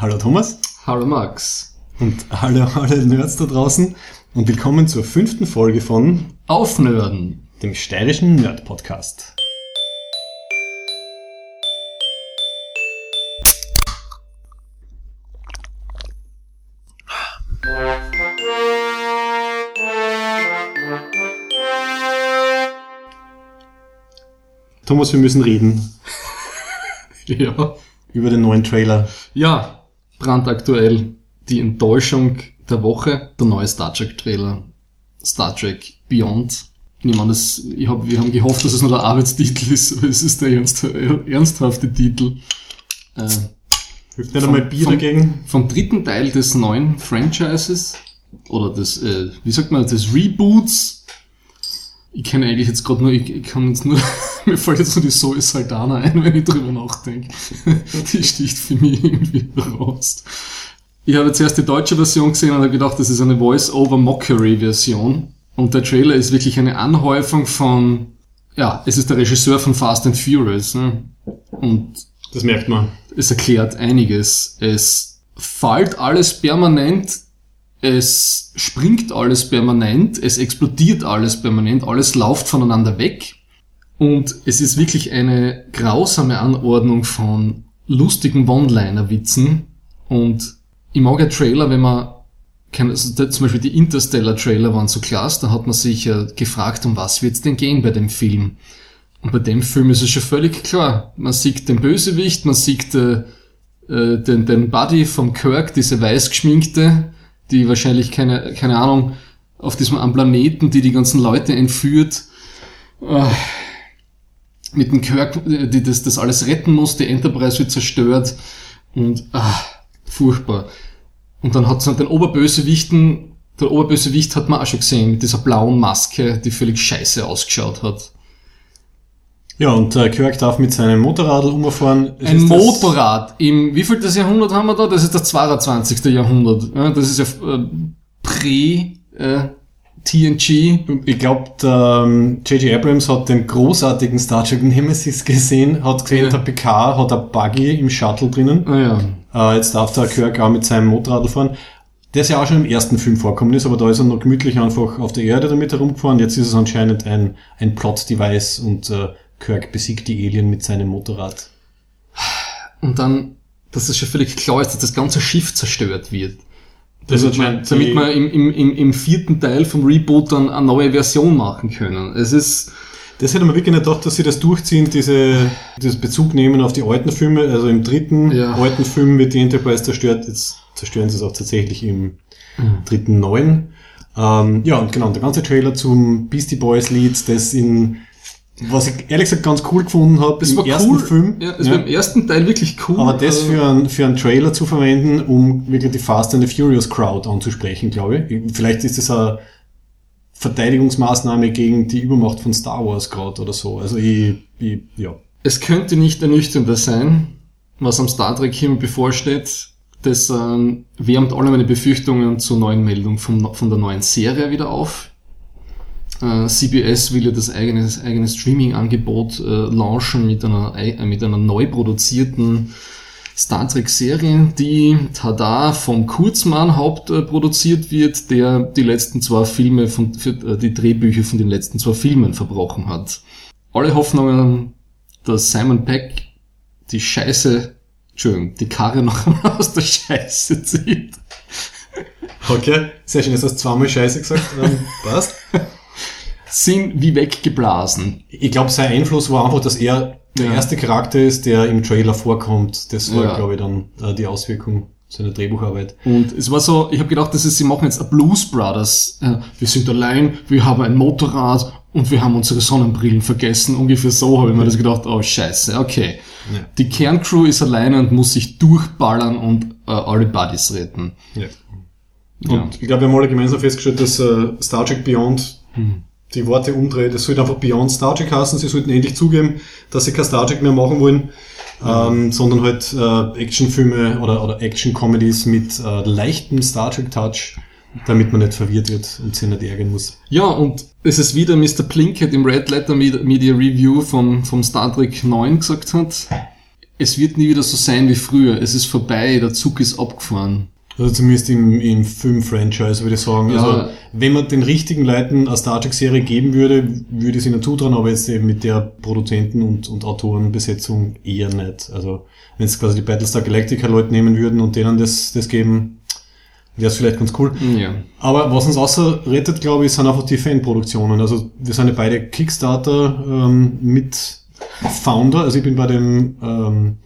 Hallo Thomas Hallo Max. und hallo alle Nerds da draußen und willkommen zur fünften Folge von Aufnörden. dem steirischen Nerd Podcast. Thomas, wir müssen reden Ja. über den neuen Trailer. Ja, brandaktuell. Die Enttäuschung der Woche, der neue Star Trek Trailer. Star Trek Beyond. Ich meine, das, ich hab, wir haben gehofft, dass es nur der Arbeitstitel ist, aber es ist der ernst, ernsthafte Titel. Äh, Hilft nicht einmal Bier vom- dagegen? vom dritten Teil des neuen Franchises oder des, äh, wie sagt man, des Reboots. Ich kenne eigentlich jetzt gerade nur, ich, ich kann jetzt nur, mir fällt jetzt nur die Zoe Saldana ein, wenn ich drüber nachdenke. die sticht für mich irgendwie raus. Ich habe zuerst die deutsche Version gesehen und habe gedacht, das ist eine Voice-over-Mockery-Version. Und der Trailer ist wirklich eine Anhäufung von, ja, es ist der Regisseur von Fast and Furious. Ne? Und Das merkt man. es erklärt einiges. Es fällt alles permanent, es springt alles permanent, es explodiert alles permanent, alles läuft voneinander weg. Und es ist wirklich eine grausame Anordnung von lustigen One-Liner-Witzen. Und ich mag ja Trailer, wenn man kann, also zum Beispiel die Interstellar-Trailer waren so klasse, da hat man sich ja gefragt, um was wird's denn gehen bei dem Film. Und bei dem Film ist es schon völlig klar. Man sieht den Bösewicht, man sieht äh, äh, den, den Buddy vom Kirk, diese weiß geschminkte, die wahrscheinlich keine, keine Ahnung, auf diesem am Planeten, die die ganzen Leute entführt, äh, mit dem Kirk, äh, die das, das alles retten muss, die Enterprise wird zerstört und ah, furchtbar. Und dann hat es den Oberbösewichten, der Oberbösewicht hat man auch schon gesehen, mit dieser blauen Maske, die völlig scheiße ausgeschaut hat. Ja, und äh, Kirk darf mit seinem Motorradl umfahren. Es Ein Motorrad. Im, wie viel das Jahrhundert haben wir da? Das ist das 22. Jahrhundert. Ja, das ist ja äh, Prä äh, TNG. Ich glaube, ähm, J.J. Abrams hat den großartigen Star Trek Nemesis gesehen, hat gesehen, Ja. der PK hat ein Buggy im Shuttle drinnen. Naja. Äh, jetzt darf der Kirk auch mit seinem Motorradl fahren. Der ist ja auch schon im ersten Film vorkommen ist, aber da ist er noch gemütlich einfach auf der Erde damit herumgefahren. Jetzt ist es anscheinend ein, ein Plot-Device und äh, Kirk besiegt die Alien mit seinem Motorrad. Und dann, dass es schon völlig klar ist, dass das ganze Schiff zerstört wird. Das Damit, man, damit wir im, im, im, im vierten Teil vom Reboot dann eine neue Version machen können. Es ist, Das hätte man wirklich nicht gedacht, dass sie das durchziehen, diese, dieses Bezug nehmen auf die alten Filme. Also im dritten Ja. alten Film wird die Enterprise zerstört, jetzt zerstören sie es auch tatsächlich im dritten neuen. Ähm, ja, und genau, der ganze Trailer zum Beastie Boys Lied, das in, was ich ehrlich gesagt ganz cool gefunden habe, das im war ersten cool. Film. Ja, das Ja. war im ersten Teil wirklich cool. Aber das für, ein, für einen Trailer zu verwenden, um wirklich die Fast and the Furious Crowd anzusprechen, glaube ich. Vielleicht ist das eine Verteidigungsmaßnahme gegen die Übermacht von Star Wars gerade oder so. Also ich, ich ja. Es könnte nicht ernüchternder sein, was am Star Trek hier bevorsteht. Das ähm, wärmt alle meine Befürchtungen zur neuen Meldung vom, von der neuen Serie wieder auf. Äh, CBS will ja das eigene, das eigene Streaming-Angebot äh, launchen mit einer, ei- äh, mit einer neu produzierten Star Trek-Serie, die tada vom Kurzmann hauptproduziert wird, der die letzten zwei Filme von, für, äh, die Drehbücher von den letzten zwei Filmen verbrochen hat. Alle Hoffnungen, dass Simon Peck die Scheiße, Entschuldigung, die Karre noch einmal aus der Scheiße zieht. Okay. Sehr schön, hast du zweimal Scheiße gesagt. Ähm, passt. Sind wie weggeblasen. Ich glaube, sein Einfluss war einfach, dass er der Ja. erste Charakter ist, der im Trailer vorkommt. Das war, Ja. glaube ich, dann äh, die Auswirkung seiner Drehbucharbeit. Und es war so, ich habe gedacht, das ist, sie machen jetzt a Blues Brothers. Äh, wir sind allein, wir haben ein Motorrad und wir haben unsere Sonnenbrillen vergessen. Ungefähr so habe ich mir das gedacht, oh scheiße, okay. Ja. Die Kerncrew ist alleine und muss sich durchballern und äh, alle Buddies retten. Ja. Und ich glaube, wir haben alle gemeinsam festgestellt, dass äh, Star Trek Beyond Hm. Die Worte umdreht. Es sollte einfach Beyond Star Trek heißen. Sie sollten endlich zugeben, dass sie kein Star Trek mehr machen wollen, ähm, sondern halt äh, Actionfilme oder, oder Action-Comedies mit äh, leichtem Star Trek-Touch, damit man nicht verwirrt wird und sich nicht ärgern muss. Ja, und es ist wieder Mr. Plinkett im Red Letter Med- Media Review vom, vom Star Trek 9 gesagt hat. es wird nie wieder so sein wie früher. Es ist vorbei, der Zug ist abgefahren. Also zumindest im, im Film-Franchise würde ich sagen. Ja. Also wenn man den richtigen Leuten eine Star Trek-Serie geben würde, würde ich es ihnen zutrauen, aber jetzt eben mit der Produzenten- und, und Autorenbesetzung eher nicht. Also wenn es quasi die Battlestar Galactica-Leute nehmen würden und denen das, das geben, wäre es vielleicht ganz cool. Ja. Aber was uns außer rettet, glaube ich, sind einfach die Fanproduktionen. Also wir sind ja beide Kickstarter ähm, mit Founder. Also ich bin bei dem ähm,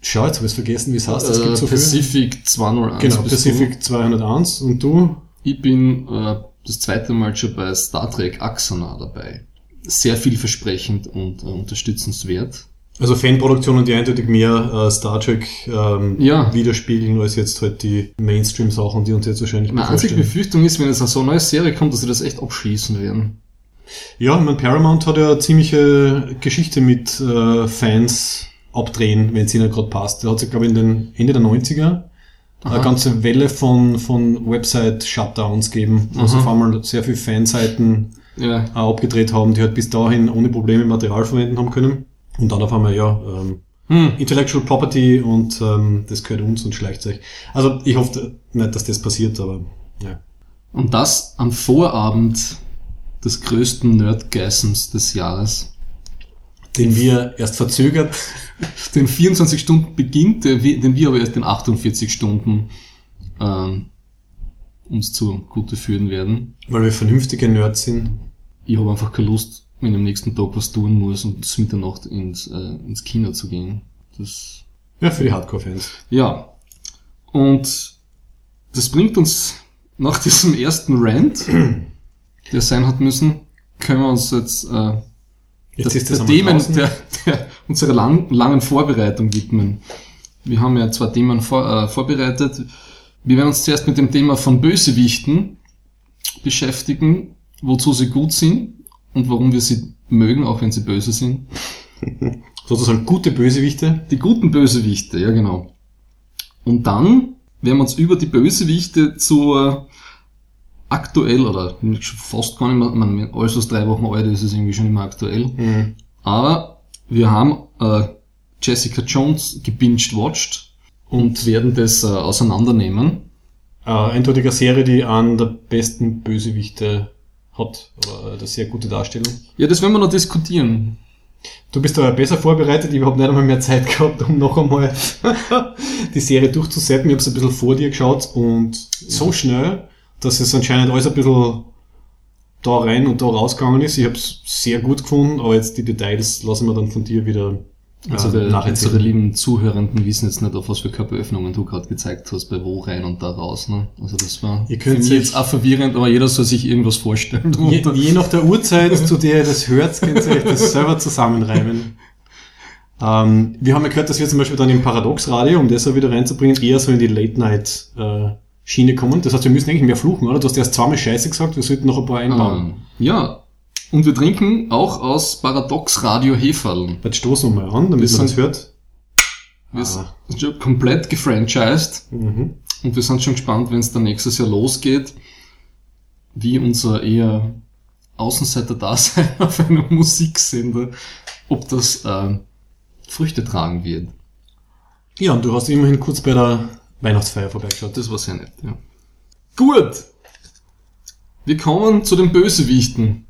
Schau, jetzt habe ich vergessen, wie es heißt. Es Äh, gibt so viel. Pacific 201. Genau, Pacific 201 und du? Ich bin äh, das zweite Mal schon bei Star Trek Axana dabei. Sehr vielversprechend und äh, unterstützenswert. Also Fanproduktionen, die eindeutig mehr äh, Star Trek ähm, Ja. widerspiegeln, als jetzt halt die Mainstream-Sachen, die uns jetzt wahrscheinlich Meine einzige. Befürchtung ist, wenn jetzt so eine neue Serie kommt, dass sie das echt abschließen werden. Ja, ich mein Paramount hat ja eine ziemliche Geschichte mit äh, Fans abdrehen, wenn es ihnen gerade passt. Da hat sich, glaube ich, in den Ende der 90er Aha. eine ganze Welle von, von Website-Shutdowns gegeben, wo sie Aha. auf einmal sehr viele Fanseiten Ja. abgedreht haben, die halt bis dahin ohne Probleme Material verwenden haben können. Und dann auf einmal, ja, ähm, Hm. Intellectual Property und ähm, das gehört uns und schleicht sich. Also ich hoffe nicht, dass das passiert, aber ja. Und das am Vorabend des größten Nerdgeissens des Jahres. Den wir erst verzögert, Den 24 Stunden beginnt, wir- den wir aber erst in 48 Stunden ähm, uns zu Gute führen werden. weil wir vernünftige Nerds sind. Ich habe einfach keine Lust, wenn ich am nächsten Tag was tun muss und bis Mitternacht ins, äh, ins Kino zu gehen. Das, Ja, für die Hardcore-Fans. ja. Und das bringt uns nach diesem ersten Rant, der sein hat müssen, können wir uns jetzt äh, Jetzt das, ist das der einmal Themen der, der, unserer lang, langen Vorbereitung widmen. Wir haben ja zwei Themen vor, äh, vorbereitet. Wir werden uns zuerst mit dem Thema von Bösewichten beschäftigen, wozu sie gut sind und warum wir sie mögen, auch wenn sie böse sind. Sozusagen gute Bösewichte. Die guten Bösewichte, ja genau. Und dann werden wir uns über die Bösewichte zur aktuell oder fast gar nicht mehr, man, alles was drei Wochen alt ist, ist irgendwie schon immer aktuell. Mhm. Aber wir haben äh, Jessica Jones gebinged watched und werden das äh, auseinandernehmen. Äh, eindeutiger Serie, die einen der besten Bösewichte hat. Oder eine sehr gute Darstellung. Ja, das werden wir noch diskutieren. Du bist aber besser vorbereitet. Ich habe nicht einmal mehr Zeit gehabt, um noch einmal die Serie durchzusetzen. Ich habe es ein bisschen vor dir geschaut und so schnell, dass es anscheinend alles ein bisschen da rein und da rausgegangen ist. Ich habe es sehr gut gefunden, aber jetzt die Details lassen wir dann von dir wieder äh, Unsere, lieben Zuhörenden wissen jetzt nicht, auf was für Körperöffnungen du gerade gezeigt hast, bei wo rein und da raus. Ne? Also das war Ihr könnt sich- jetzt auch verwirrend, aber jeder soll sich irgendwas vorstellen. Je, je nach der Uhrzeit, zu der ihr das hört, könnt ihr euch das selber zusammenreimen. Ähm, wir haben ja gehört, dass wir zum Beispiel dann im Paradox-Radio, um das auch wieder reinzubringen, eher so in die Late-Night-Schiene kommen. Das heißt, wir müssen eigentlich mehr fluchen, oder? Du hast erst zweimal Scheiße gesagt, wir sollten noch ein paar einbauen. Ähm, ja, und wir trinken auch aus Paradox Radio Heferl. Jetzt stoßen wir mal an, damit man sind- hört. Wir Ah. sind schon komplett gefranchised Mhm. und wir sind schon gespannt, wenn es dann nächstes Jahr losgeht, wie unser eher Außenseiter-Dasein auf einem Musiksender, ob das äh, Früchte tragen wird. Ja, und du hast immerhin kurz bei der Weihnachtsfeier vorbeigeschaut. Das war sehr nett, ja. Gut. Wir kommen zu den Bösewichten.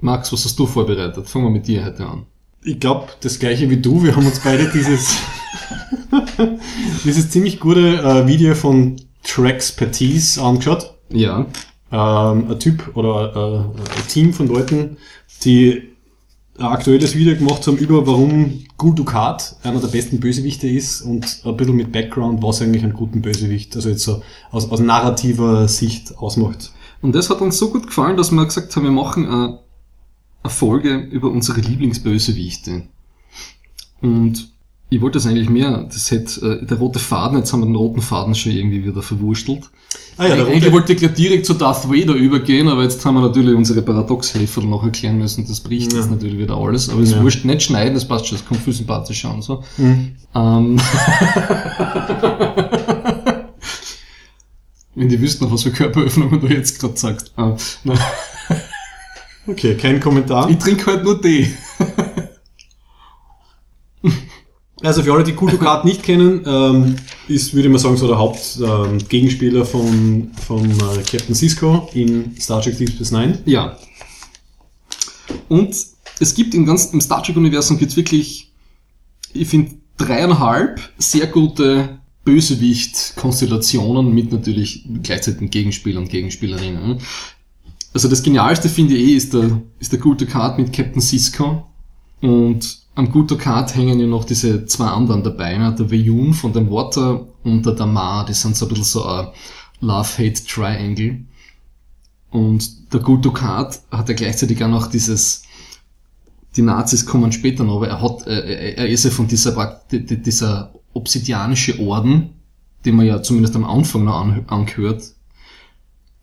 Max, was hast du vorbereitet? Fangen wir mit dir heute an. Ich glaube, das gleiche wie du. Wir haben uns beide dieses, dieses ziemlich gute äh, Video von Traxpertise angeschaut. Ja. ähm, ein Typ oder äh, ein Team von Leuten, die ein aktuelles Video gemacht haben über warum Gul Dukat einer der besten Bösewichte ist und ein bisschen mit Background, was eigentlich einen guten Bösewicht, also jetzt so aus, aus narrativer Sicht ausmacht. Und das hat uns so gut gefallen, dass wir gesagt haben, wir machen eine, eine Folge über unsere Lieblingsbösewichte. Und ich wollte das eigentlich mehr, das hätte äh, der rote Faden, jetzt haben wir den roten Faden schon irgendwie wieder verwurstelt. Ah ja, der eigentlich rote, wollte ich gleich direkt zu Darth Vader übergehen, aber jetzt haben wir natürlich unsere Paradoxhelfer noch erklären müssen, das bricht Ja. jetzt natürlich wieder alles, aber es Ja. wurscht, nicht schneiden, das passt schon, das kommt viel sympathischer an, so. Mhm. Ähm. Wenn die wüssten, was für Körperöffnungen du jetzt gerade sagst. Ah, Okay, kein Kommentar. ich trinke halt nur Tee. Also für alle, die Kultukat nicht kennen, ähm, ist, würde ich mal sagen, so der Hauptgegenspieler ähm, von, von äh, Captain Cisco in Star Trek Deep Space Nine. Ja. Und es gibt im ganzen, im Star Trek-Universum gibt's wirklich, ich finde, dreieinhalb sehr gute Bösewicht-Konstellationen mit natürlich gleichzeitig Gegenspielern und Gegenspielerinnen. Also das Genialste finde ich eh ist der, ist der gute Card mit Captain Cisco und am Guto Card hängen ja noch diese zwei anderen dabei, ne? der Veyun von dem Water und der Damar, die sind so ein bisschen so ein Love-Hate-Triangle. Und der Guto Card hat ja gleichzeitig auch noch dieses, die Nazis kommen später noch, aber er hat, er, er ist ja von dieser, dieser obsidianische Orden, den man ja zumindest am Anfang noch an, angehört.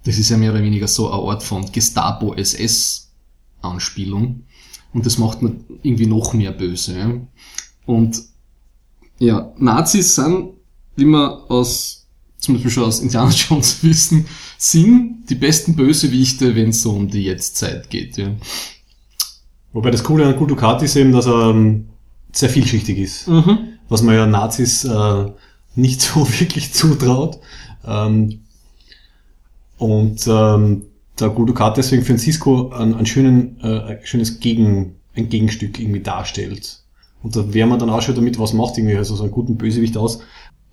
Das ist ja mehr oder weniger so ein Ort von Gestapo-SS-Anspielung. Und das macht man irgendwie noch mehr böse. Ja? Und ja, Nazis sind, wie wir aus, zum Beispiel schon aus Indiana Jones wissen, sind die besten Bösewichte, wenn es so um die Jetztzeit geht. Ja. Wobei das Coole an Kudukat ist eben, dass er ähm, sehr vielschichtig ist. Mhm. Was man ja Nazis äh, nicht so wirklich zutraut. Ähm, und ähm, der Gludukat deswegen für Cisco ein, ein, schönen, äh, ein schönes Gegen, ein Gegenstück irgendwie darstellt. Und da wäre man dann auch schon damit, was macht irgendwie also so einen guten Bösewicht aus.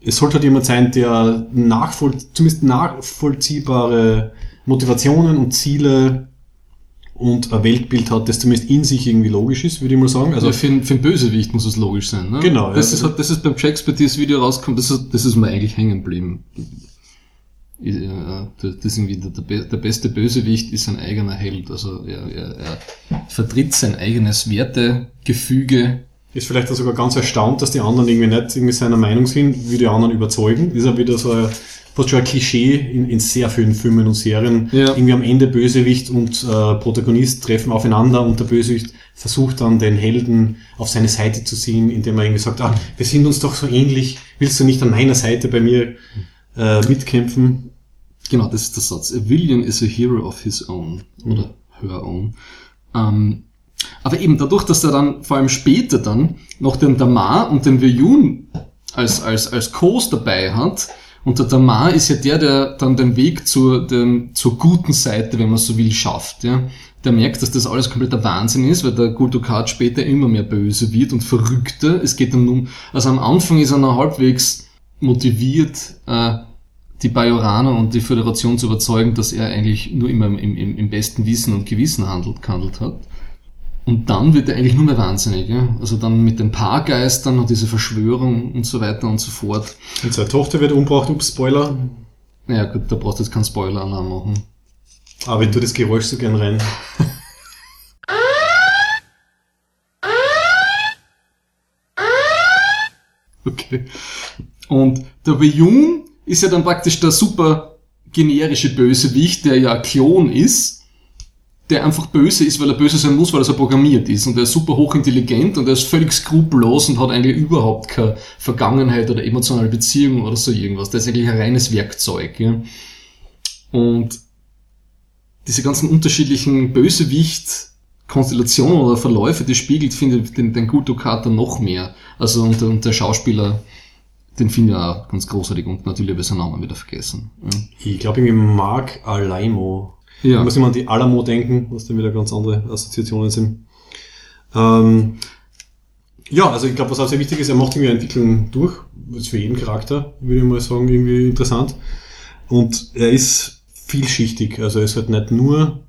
Es sollte halt jemand sein, der nachvoll, zumindest nachvollziehbare Motivationen und Ziele und ein Weltbild hat, das zumindest in sich irgendwie logisch ist, würde ich mal sagen. Also ja, für, für einen Bösewicht muss es logisch sein. Ne? Genau. Das, ja. ist, halt, das ist beim Shakespeare Video rauskommt, das ist, das ist mir eigentlich hängen geblieben. Das ist irgendwie der, der beste Bösewicht ist ein eigener Held. Also er, er, er vertritt sein eigenes Wertegefüge. Ist vielleicht auch sogar ganz erstaunt, dass die anderen irgendwie nicht irgendwie seiner Meinung sind, wie die anderen überzeugen. Ist ja wieder so ein, fast schon ein Klischee in, in sehr vielen Filmen und Serien. Ja. Irgendwie am Ende Bösewicht und äh, Protagonist treffen aufeinander und der Bösewicht versucht dann den Helden auf seine Seite zu ziehen, indem er irgendwie sagt, ah, wir sind uns doch so ähnlich, willst du nicht an meiner Seite bei mir äh, mitkämpfen. Genau, das ist der Satz. A villain is a hero of his own. Oder her own. Ähm, aber eben dadurch, dass er dann vor allem später dann noch den Damar und den Veyun als, als, als Co's dabei hat, und der Damar ist ja der, der dann den Weg zur, dem, zur guten Seite, wenn man so will, schafft. Ja. Der merkt, dass das alles kompletter Wahnsinn ist, weil der Guldukat später immer mehr böse wird und verrückter. Es geht dann um, also am Anfang ist er noch halbwegs motiviert, äh, die Bajoraner und die Föderation zu überzeugen, dass er eigentlich nur immer im, im, im besten Wissen und Gewissen handelt, gehandelt hat. Und dann wird er eigentlich nur mehr wahnsinnig. Ja? Also dann mit den Paargeistern und diese Verschwörung und so weiter und so fort. Und seine Tochter wird umgebracht, ups, Spoiler. Naja gut, da brauchst du jetzt keinen Spoiler-Alarm machen. Aber wenn du das Geräusch so gern rein. okay. Und der Weyun ist ja dann praktisch der super generische Bösewicht, der ja Klon ist, der einfach böse ist, weil er böse sein muss, weil er so programmiert ist. Und er ist super hochintelligent und er ist völlig skrupellos und hat eigentlich überhaupt keine Vergangenheit oder emotionale Beziehung oder so irgendwas. Der ist eigentlich ein reines Werkzeug. Ja. Und diese ganzen unterschiedlichen Bösewicht Konstellationen oder Verläufe, die spiegelt, finde ich, den, den Guto Kater noch mehr. Also und, und der Schauspieler den finde ich auch ganz großartig und natürlich habe ich seinen Namen wieder vergessen. Ja. Ich glaube irgendwie Mark Alaimo. Ja. Da muss immer an die Alamo denken, was dann wieder ganz andere Assoziationen sind. Ähm, ja, also ich glaube, was auch sehr wichtig ist, er macht irgendwie Entwicklung durch. Das ist für jeden Charakter, würde ich mal sagen, irgendwie interessant. Und er ist vielschichtig. Also er ist halt nicht nur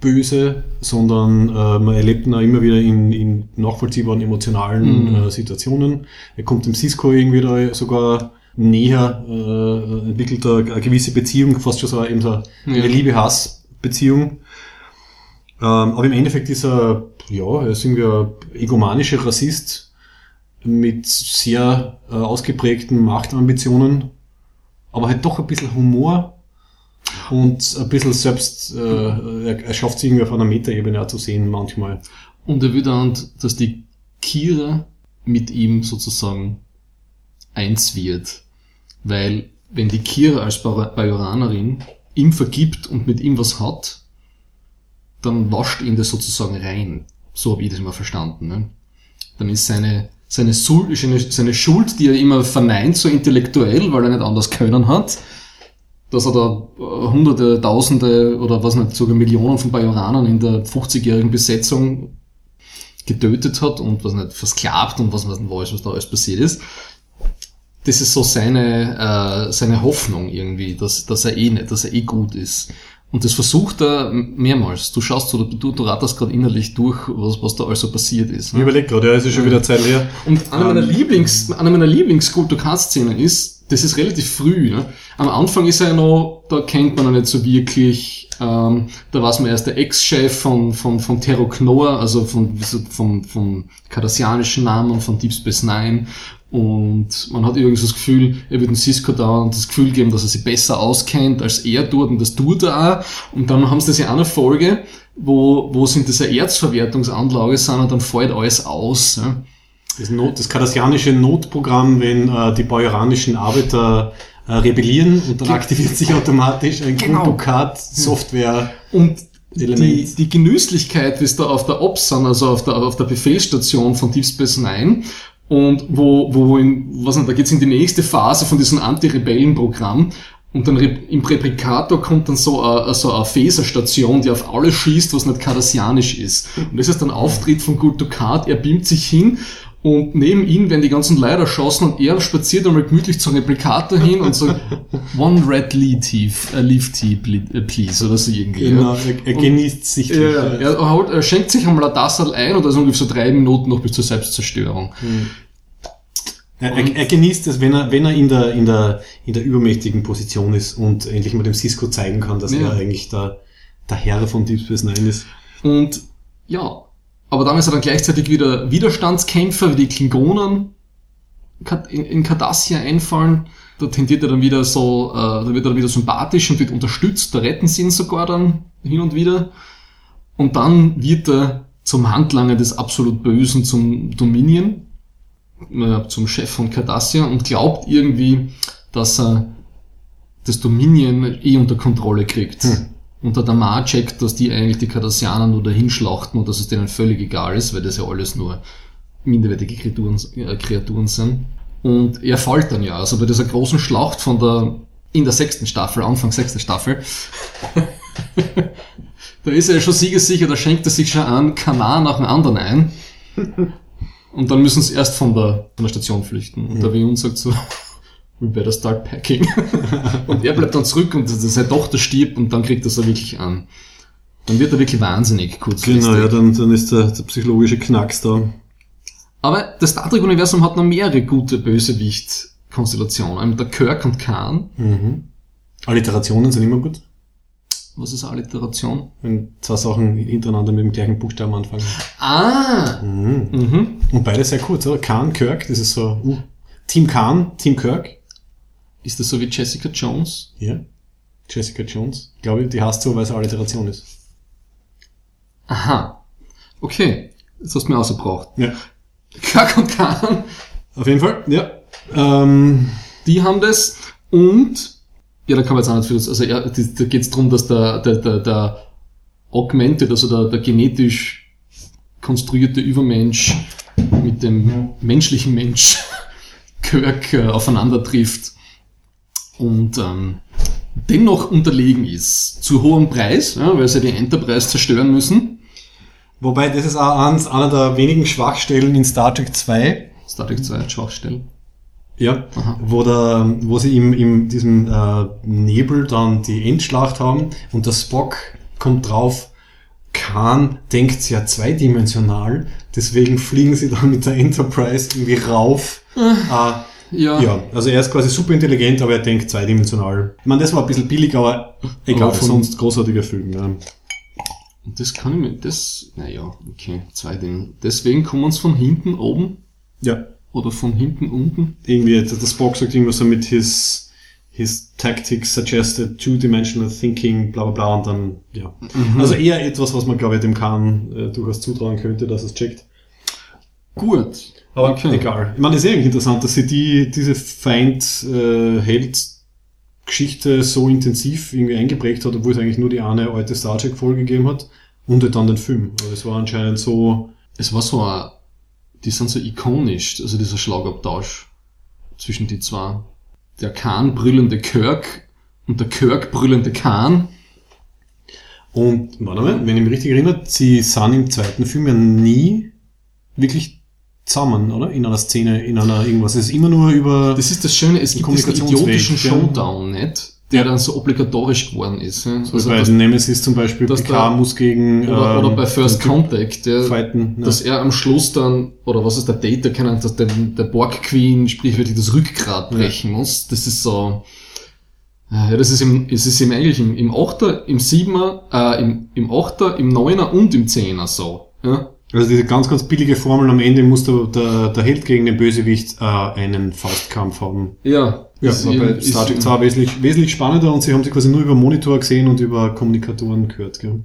böse, sondern äh, man erlebt ihn auch immer wieder in, in nachvollziehbaren emotionalen mhm. äh, Situationen. Er kommt dem Cisco irgendwie da sogar näher, äh, entwickelt da eine gewisse Beziehung, fast schon so eben so eine ja. Liebe-Hass-Beziehung. Ähm, aber im Endeffekt ist er, ja, er ist irgendwie ein egomanischer Rassist mit sehr äh, ausgeprägten Machtambitionen, aber halt doch ein bisschen Humor und ein bisschen selbst, äh, er, er schafft es irgendwie auf einer Metaebene auch zu sehen manchmal. Und er will dann, dass die Kira mit ihm sozusagen eins wird. Weil wenn die Kira als Bajoranerin ihm vergibt und mit ihm was hat, dann wascht ihn das sozusagen rein. So habe ich das immer verstanden. Ne? Dann ist seine, seine, seine, seine Schuld, die er immer verneint, so intellektuell, weil er nicht anders können hat, dass er da äh, hunderte, tausende oder was nicht, sogar Millionen von Bajoranern in der 50-jährigen Besetzung getötet hat und was nicht, versklavt und was nicht weiß, was da alles passiert ist. Das ist so seine, äh, seine Hoffnung irgendwie, dass, dass er eh nicht, dass er eh gut ist. Und das versucht er mehrmals. Du schaust so, du, du ratterst gerade innerlich durch, was, was da also passiert ist. Ich Ne? überlege gerade, ja, es ist schon wieder Zeit her. Und eine meiner Ähm. Lieblings, eine meiner Lieblings-Kulturcast-Szenen ist, das ist relativ früh. Ne? Am Anfang ist er ja noch, da kennt man ihn nicht so wirklich. Ähm, da war es mir erst der Ex-Chef von, von, von Terro Knoa, also von, vom, vom kardassianischen Namen, von Deep Space Nine. Und man hat übrigens das Gefühl, er wird dem Cisco da das Gefühl geben, dass er sich besser auskennt als er tut und das tut er auch. Und dann haben sie das ja auch eine Folge, wo, wo sie in dieser Erzverwertungsanlage sind und dann fällt alles aus. Ja. Das, Not, das kardassianische Notprogramm, wenn äh, die bajoranischen Arbeiter äh, rebellieren und dann Ge- aktiviert sich automatisch ein Genau. Grunddukat-Software. Und die, Element. die Genüsslichkeit, wie es da auf der Ops sind, also auf der, auf der Befehlsstation von Deep Space Nine, und wo, wo in, was nicht, da geht's in die nächste Phase von diesem Anti-Rebellen-Programm, und dann im Replikator kommt dann so eine, so eine Phaserstation, die auf alles schießt, was nicht kardassianisch ist. Und das ist dann Auftritt von Gul Dukat, er beamt sich hin und neben ihm werden die ganzen Leute erschossen und er spaziert einmal gemütlich zum Replikator hin und sagt, one red leaf tea, äh, leaf tea, ple- äh, please, oder so irgendwie. Genau, er, er genießt sich. Ja, ja. Er, holt, er schenkt sich einmal ein Tassel ein und das ist ungefähr so drei Minuten noch bis zur Selbstzerstörung. Er, er, er genießt es, wenn er, wenn er in der, in der, in der übermächtigen Position ist und endlich mal dem Cisco zeigen kann, dass Ja. er eigentlich der, der Herr von Deep Space Nine ist. Und ja, aber dann ist er dann gleichzeitig wieder Widerstandskämpfer, wie die Klingonen in, in Cardassia einfallen. Da tendiert er dann wieder so, äh, da wird er dann wieder sympathisch und wird unterstützt, da retten sie ihn sogar dann hin und wieder. Und dann wird er zum Handlanger des absolut Bösen, zum Dominion, äh, zum Chef von Cardassia und glaubt irgendwie, dass er das Dominion eh unter Kontrolle kriegt. Hm. Und der Damar checkt, dass die eigentlich die Cardassianer nur dahin schlachten und dass es denen völlig egal ist, weil das ja alles nur minderwertige Kreaturen, äh, Kreaturen sind. Und er fällt dann ja, also bei dieser großen Schlacht von der, in der sechsten Staffel, Anfang sechster Staffel, da ist er ja schon siegessicher, da schenkt er sich schon an Kanar nach dem anderen ein. Und dann müssen sie erst von der, von der Station flüchten. Und der Vion sagt so, we better start packing. und er bleibt dann zurück und seine Tochter stirbt und dann kriegt er so wirklich an. Dann wird er wirklich wahnsinnig kurzfristig. Genau, ja, dann, dann ist der, der psychologische Knacks da. Aber das Star Trek-Universum hat noch mehrere gute Bösewicht-Konstellationen. Einmal der Kirk und Khan. Mhm. Alliterationen sind immer gut. Was ist Alliteration? Wenn zwei Sachen hintereinander mit dem gleichen Buchstaben anfangen. Ah! Mhm. Mhm. Und beide sehr kurz, oder? Khan, Kirk, das ist so, uh, Team Khan, Team Kirk. Ist das so wie Jessica Jones? Ja. Jessica Jones. Ich glaube, die heißt so, weil es eine Alliteration ist. Aha. Okay. Jetzt hast du mir ausgebraucht. Ja. Kirk und Khan, Auf jeden Fall, ja. Ähm, die haben das und ja, da kann man jetzt auch nicht viel, also ja, da geht es darum, dass der, der, der, der Augmented, also der, der genetisch konstruierte Übermensch mit dem menschlichen Mensch Kirk äh, aufeinander trifft und ähm, dennoch unterlegen ist. Zu hohem Preis, ja, weil sie die Enterprise zerstören müssen. wobei, das ist auch eins, einer der wenigen Schwachstellen in Star Trek 2. Star Trek 2 hat Schwachstellen. Ja, Aha. wo, der, wo sie im, im diesem äh, Nebel dann die Endschlacht haben und der Spock kommt drauf, Khan denkt sehr zweidimensional, deswegen fliegen sie dann mit der Enterprise irgendwie rauf. äh, Ja, ja, also er ist quasi super intelligent, aber er denkt zweidimensional. Ich meine, das war ein bisschen billig, aber egal, Aber von- sonst großartiger Film. Ja. Und das kann ich mir, das, naja, okay, zwei Dinge. Deswegen kommen uns von hinten oben ja, oder von hinten unten. irgendwie, der, Spock sagt irgendwas so mit his, his tactics suggested two-dimensional thinking, bla bla bla, und dann, ja. Also eher etwas, was man, glaube ich, dem Khan äh, durchaus zutrauen könnte, dass es checkt. Gut. Aber Okay. egal. Ich meine, es ist eigentlich interessant, dass sie die, diese Feind-Held-Geschichte so intensiv irgendwie eingeprägt hat, obwohl es eigentlich nur die eine alte Star Trek-Folge gegeben hat und halt dann den Film. Aber es war anscheinend so, Es war so ein die sind so ikonisch, also dieser Schlagabtausch zwischen die zwei. Der Khan brüllende Kirk und der Kirk brüllende Khan. Und, warte mal, wenn ich mich richtig erinnere, sie sind im zweiten Film ja nie wirklich zusammen, oder? In einer Szene, in einer irgendwas. Es ist immer nur über... Das ist das Schöne, es gibt diesen idiotischen ja. Showdown nicht, der dann so obligatorisch geworden ist. ja. Also Also bei das, Nemesis zum Beispiel, Picard da- muss gegen... oder, ähm, oder bei First Contact, der, Fighten, ja. dass er am Schluss dann, oder was ist der Data, keine Ahnung, dass der, der Borg Queen sprichwörtlich das Rückgrat brechen muss. Das ist so, ja, das ist im, es ist im eigentlich im, im 8er, im 7er, äh, im, im 8er, im 9er und im 10er so. Ja? Also diese ganz, ganz billige Formel, am Ende muss der, der, der Held gegen den Bösewicht äh, einen Faustkampf haben. Ja, Ja, ist war bei Star ist- Trek 2 wesentlich, wesentlich spannender und sie haben sie quasi nur über Monitor gesehen und über Kommunikatoren gehört. Gell?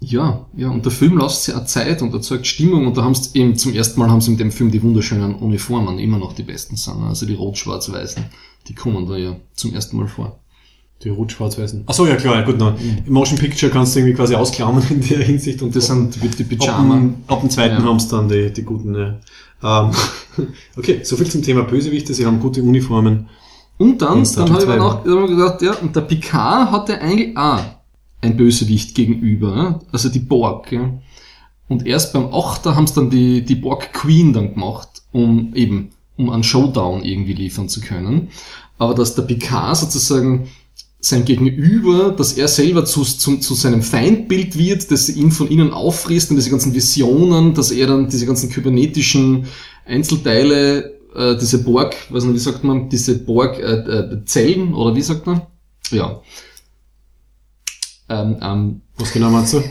Ja, ja, und der Film lässt sich auch Zeit und erzeugt Stimmung und da haben sie eben zum ersten Mal haben sie in dem Film die wunderschönen Uniformen, immer noch die besten sind, also die rot-schwarz-weißen, die kommen da ja zum ersten Mal vor. Die rot-schwarz-weißen. Achso, ja klar, ja, gut, nein. Im Motion Picture kannst du irgendwie quasi ausklammern in der Hinsicht. Und Das sind die, Pyjama. dem, ab dem zweiten Ja. haben es dann die, die guten. Ja. Ähm, okay, soviel zum Thema Bösewichte. Sie haben gute Uniformen. Und dann, dann habe ich mir 2, noch dann hab ich gedacht, ja, und der Picard hatte eigentlich auch ein Bösewicht gegenüber, ja? also die Borg. Ja? Und erst beim Achter haben es dann die, die Borg Queen dann gemacht, um eben, um einen Showdown irgendwie liefern zu können. Aber dass der Picard sozusagen sein Gegenüber, dass er selber zu, zu, zu seinem Feindbild wird, dass ihn von innen auffrisst und diese ganzen Visionen, dass er dann diese ganzen kybernetischen Einzelteile, äh, diese Borg, weiß nicht, wie sagt man, diese Borg äh, äh, oder wie sagt man? Ja. Ähm, ähm, Was genau meinst du?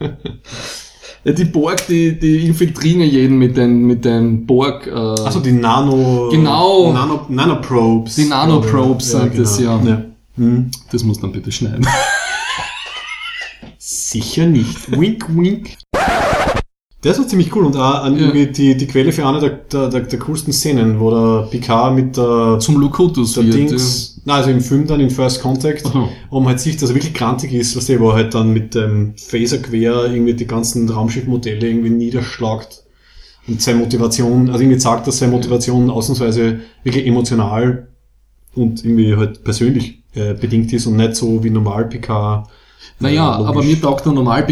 ja, die Borg, die, die infiltrieren ja jeden mit den, mit den Borg, äh, Achso, die Nano... Genau. Nano, Nanoprobes. Die Nanoprobes sind das, ja. ja. Hm. das muss dann bitte schneiden. Sicher nicht. Wink, wink. Das war ziemlich cool und auch an Ja. irgendwie die, die Quelle für eine der, der, der, der coolsten Szenen, wo der Picard mit der, Zum Lukutus der wird. Dings, na, also im Film dann in First Contact, Aha. wo man halt sieht, dass er wirklich krantig ist, was der, wo er halt dann mit dem Phaser quer irgendwie die ganzen Raumschiffmodelle irgendwie niederschlagt und seine Motivation, also irgendwie sagt, dass seine Motivation ausnahmsweise wirklich emotional und irgendwie halt persönlich äh, bedingt ist und nicht so wie normal Picard. Naja, äh, aber mir taugt der normal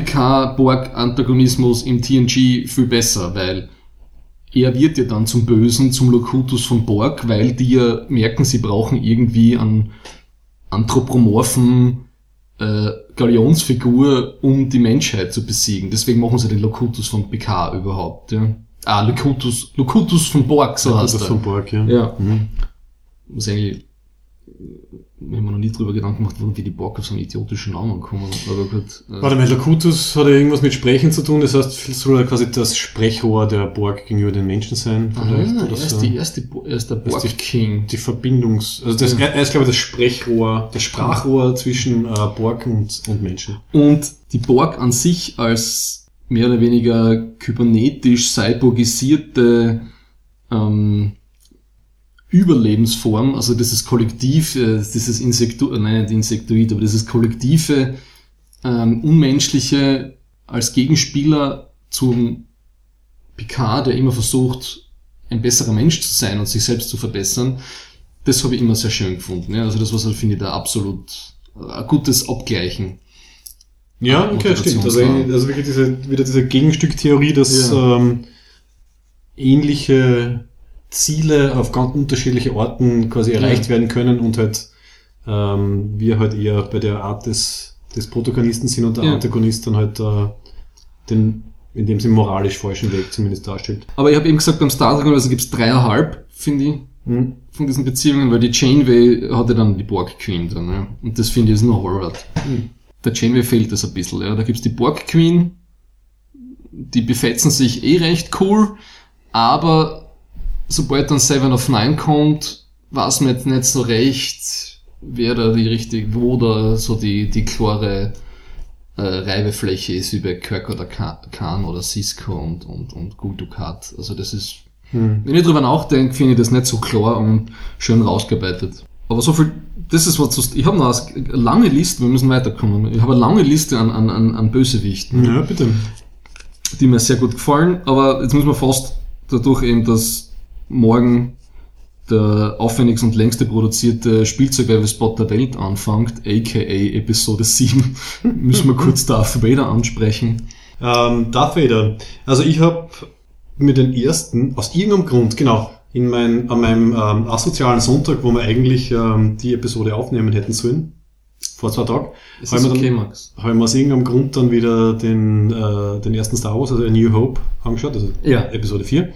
Borg-Antagonismus im TNG viel besser, weil er wird ja dann zum Bösen, zum Locutus von Borg, weil die ja merken, sie brauchen irgendwie einen anthropomorphen äh, Galionsfigur, um die Menschheit zu besiegen. Deswegen machen sie den Locutus von Picard überhaupt. Ja. Ah, Locutus, Locutus von Borg, so heißt das er. von Borg, ja. Ja. Mhm. Was eigentlich, haben mir noch nie drüber Gedanken gemacht, wie die Borg auf so einen idiotischen Namen kommen. Aber gut. äh, Warte mal, Locutus hat ja irgendwas mit Sprechen zu tun, das heißt, soll er quasi das Sprechrohr der Borg gegenüber den Menschen sein, vielleicht, Ah, oder er, ist so. die, er, ist die, er ist der ist Borg die- King. Die Verbindungs, also das, er er ist, glaube ich, das Sprechrohr, das Sprachrohr zwischen äh, Borg und, und Menschen. Und die Borg an sich als mehr oder weniger kybernetisch cyborgisierte ähm, Überlebensform, also dieses Kollektiv, äh, dieses Insektu äh, nein, nicht Insektoid, aber dieses kollektive, ähm, unmenschliche als Gegenspieler zum Picard, der immer versucht, ein besserer Mensch zu sein und sich selbst zu verbessern, das habe ich immer sehr schön gefunden. Ja? Also das war so, finde ich, da absolut äh, ein gutes Abgleichen. Ja, okay, stimmt. Also, also wirklich diese, wieder diese Gegenstücktheorie, dass Ja. ähm, ähnliche Ziele auf ganz unterschiedliche Orten quasi erreicht Ja. werden können und halt ähm, wir halt eher bei der Art des, des Protagonisten sind und der Ja. Antagonist dann halt äh, den, in dem sie moralisch falschen Weg zumindest darstellt. Aber ich habe eben gesagt, beim Star Trek also gibt's dreieinhalb, finde ich, Hm? von diesen Beziehungen, weil die Janeway hatte dann die Borg Queen dann, ja. Und das finde ich ist noch Horror. Hm. Der Janeway fehlt das ein bisschen, ja. Da gibt's die Borg Queen, die befetzen sich eh recht cool, aber sobald dann Seven of Nine kommt, weiß man jetzt nicht so recht, wer da die richtige, wo da so die, die klare äh, Reibefläche ist über Kirk oder Khan oder Cisco und, und, und Guldukat. Also das ist, Hm. wenn ich drüber nachdenke, finde ich das nicht so klar und schön rausgearbeitet. Aber so viel, das ist was, ich habe noch eine lange Liste, wir müssen weiterkommen. Ich habe eine lange Liste an, an, an, an Bösewichten. Ja, bitte. die mir sehr gut gefallen, aber jetzt muss man fast dadurch eben, dass morgen der aufwendigst und längste produzierte Spielzeugwerbespot der Welt anfängt, aka Episode 7, müssen wir kurz Darth Vader ansprechen. Ähm, Darth Vader. Also ich habe mir den ersten, aus irgendeinem Grund, genau, in mein, an meinem ähm, asozialen Sonntag, wo wir eigentlich ähm, die Episode aufnehmen hätten sollen, vor zwei Tagen, wir dann- okay, habe ich mir aus irgendeinem Grund dann wieder den, äh, den ersten Star Wars, also A New Hope, angeschaut, also Ja. Episode 4.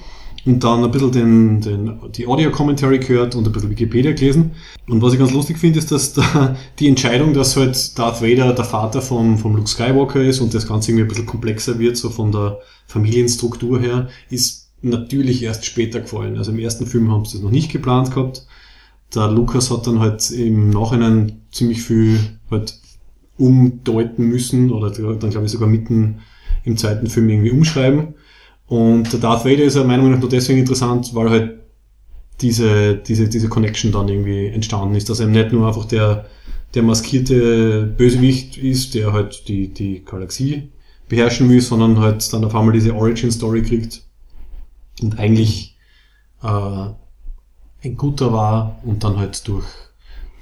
Und dann ein bisschen den, den, die Audio-Commentary gehört und ein bisschen Wikipedia gelesen. Und was ich ganz lustig finde, ist, dass da die Entscheidung, dass halt Darth Vader der Vater vom, vom Luke Skywalker ist und das Ganze irgendwie ein bisschen komplexer wird, so von der Familienstruktur her, ist natürlich erst später gefallen. Also im ersten Film haben sie das noch nicht geplant gehabt. Der Lukas hat dann halt im Nachhinein ziemlich viel halt umdeuten müssen oder dann glaube ich sogar mitten im zweiten Film irgendwie umschreiben. Und der Darth Vader ist ja meiner Meinung nach nur deswegen interessant, weil halt diese, diese, diese Connection dann irgendwie entstanden ist, dass er nicht nur einfach der, der maskierte Bösewicht ist, der halt die, die Galaxie beherrschen will, sondern halt dann auf einmal diese Origin Story kriegt und eigentlich äh, ein guter war und dann halt durch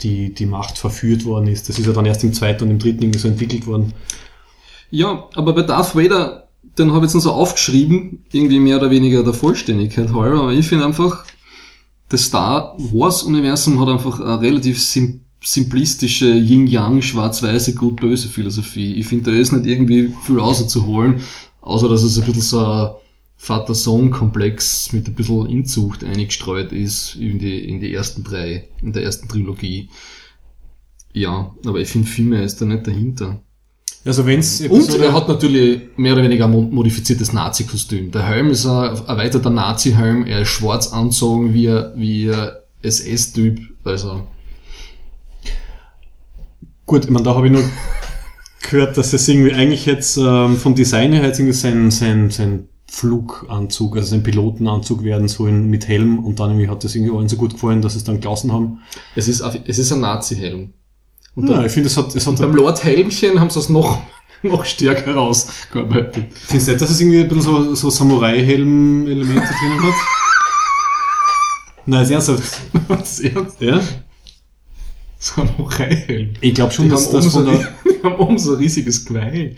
die, die Macht verführt worden ist. Das ist ja dann erst im zweiten und im dritten irgendwie so entwickelt worden. Ja, aber bei Darth Vader, den habe ich jetzt nur so aufgeschrieben, irgendwie mehr oder weniger der Vollständigkeit halber, aber ich finde einfach, das Star Wars Universum hat einfach eine relativ sim simplistische Yin-Yang, schwarz-weiße, gut-böse Philosophie. Ich finde, da ist nicht irgendwie viel rauszuholen, außer dass es ein bisschen so ein Vater-Sohn-Komplex mit ein bisschen Inzucht eingestreut ist in die, in die ersten drei, in der ersten Trilogie. Ja, aber ich finde, viel mehr ist da nicht dahinter. Also wenn's Und er hat natürlich mehr oder weniger ein mo- modifiziertes Nazi-Kostüm. Der Helm ist ein erweiterter Nazi-Helm, er ist schwarz anzogen wie, ein- wie SS-Typ. Also, Gut, ich meine, da habe ich nur gehört, dass es irgendwie eigentlich jetzt ähm, vom Design her jetzt irgendwie sein, sein, sein Fluganzug, also sein Pilotenanzug werden sollen mit Helm und dann irgendwie hat das irgendwie allen so gut gefallen, dass sie es dann gelassen haben. es ist, es ist ein Nazi-Helm. Und, Ja, dann, ich finde, es hat, es hat beim Lord Helmchen haben sie es noch, noch stärker rausgearbeitet. Findest du nicht, dass es irgendwie ein bisschen so, so Samurai-Helm-Elemente drinnen hat? Nein, ist ernsthaft. Was ernst? Ja? Samurai-Helm. Ich glaube schon, Die dass das oben so, von der, die haben oben so ein riesiges Geweih.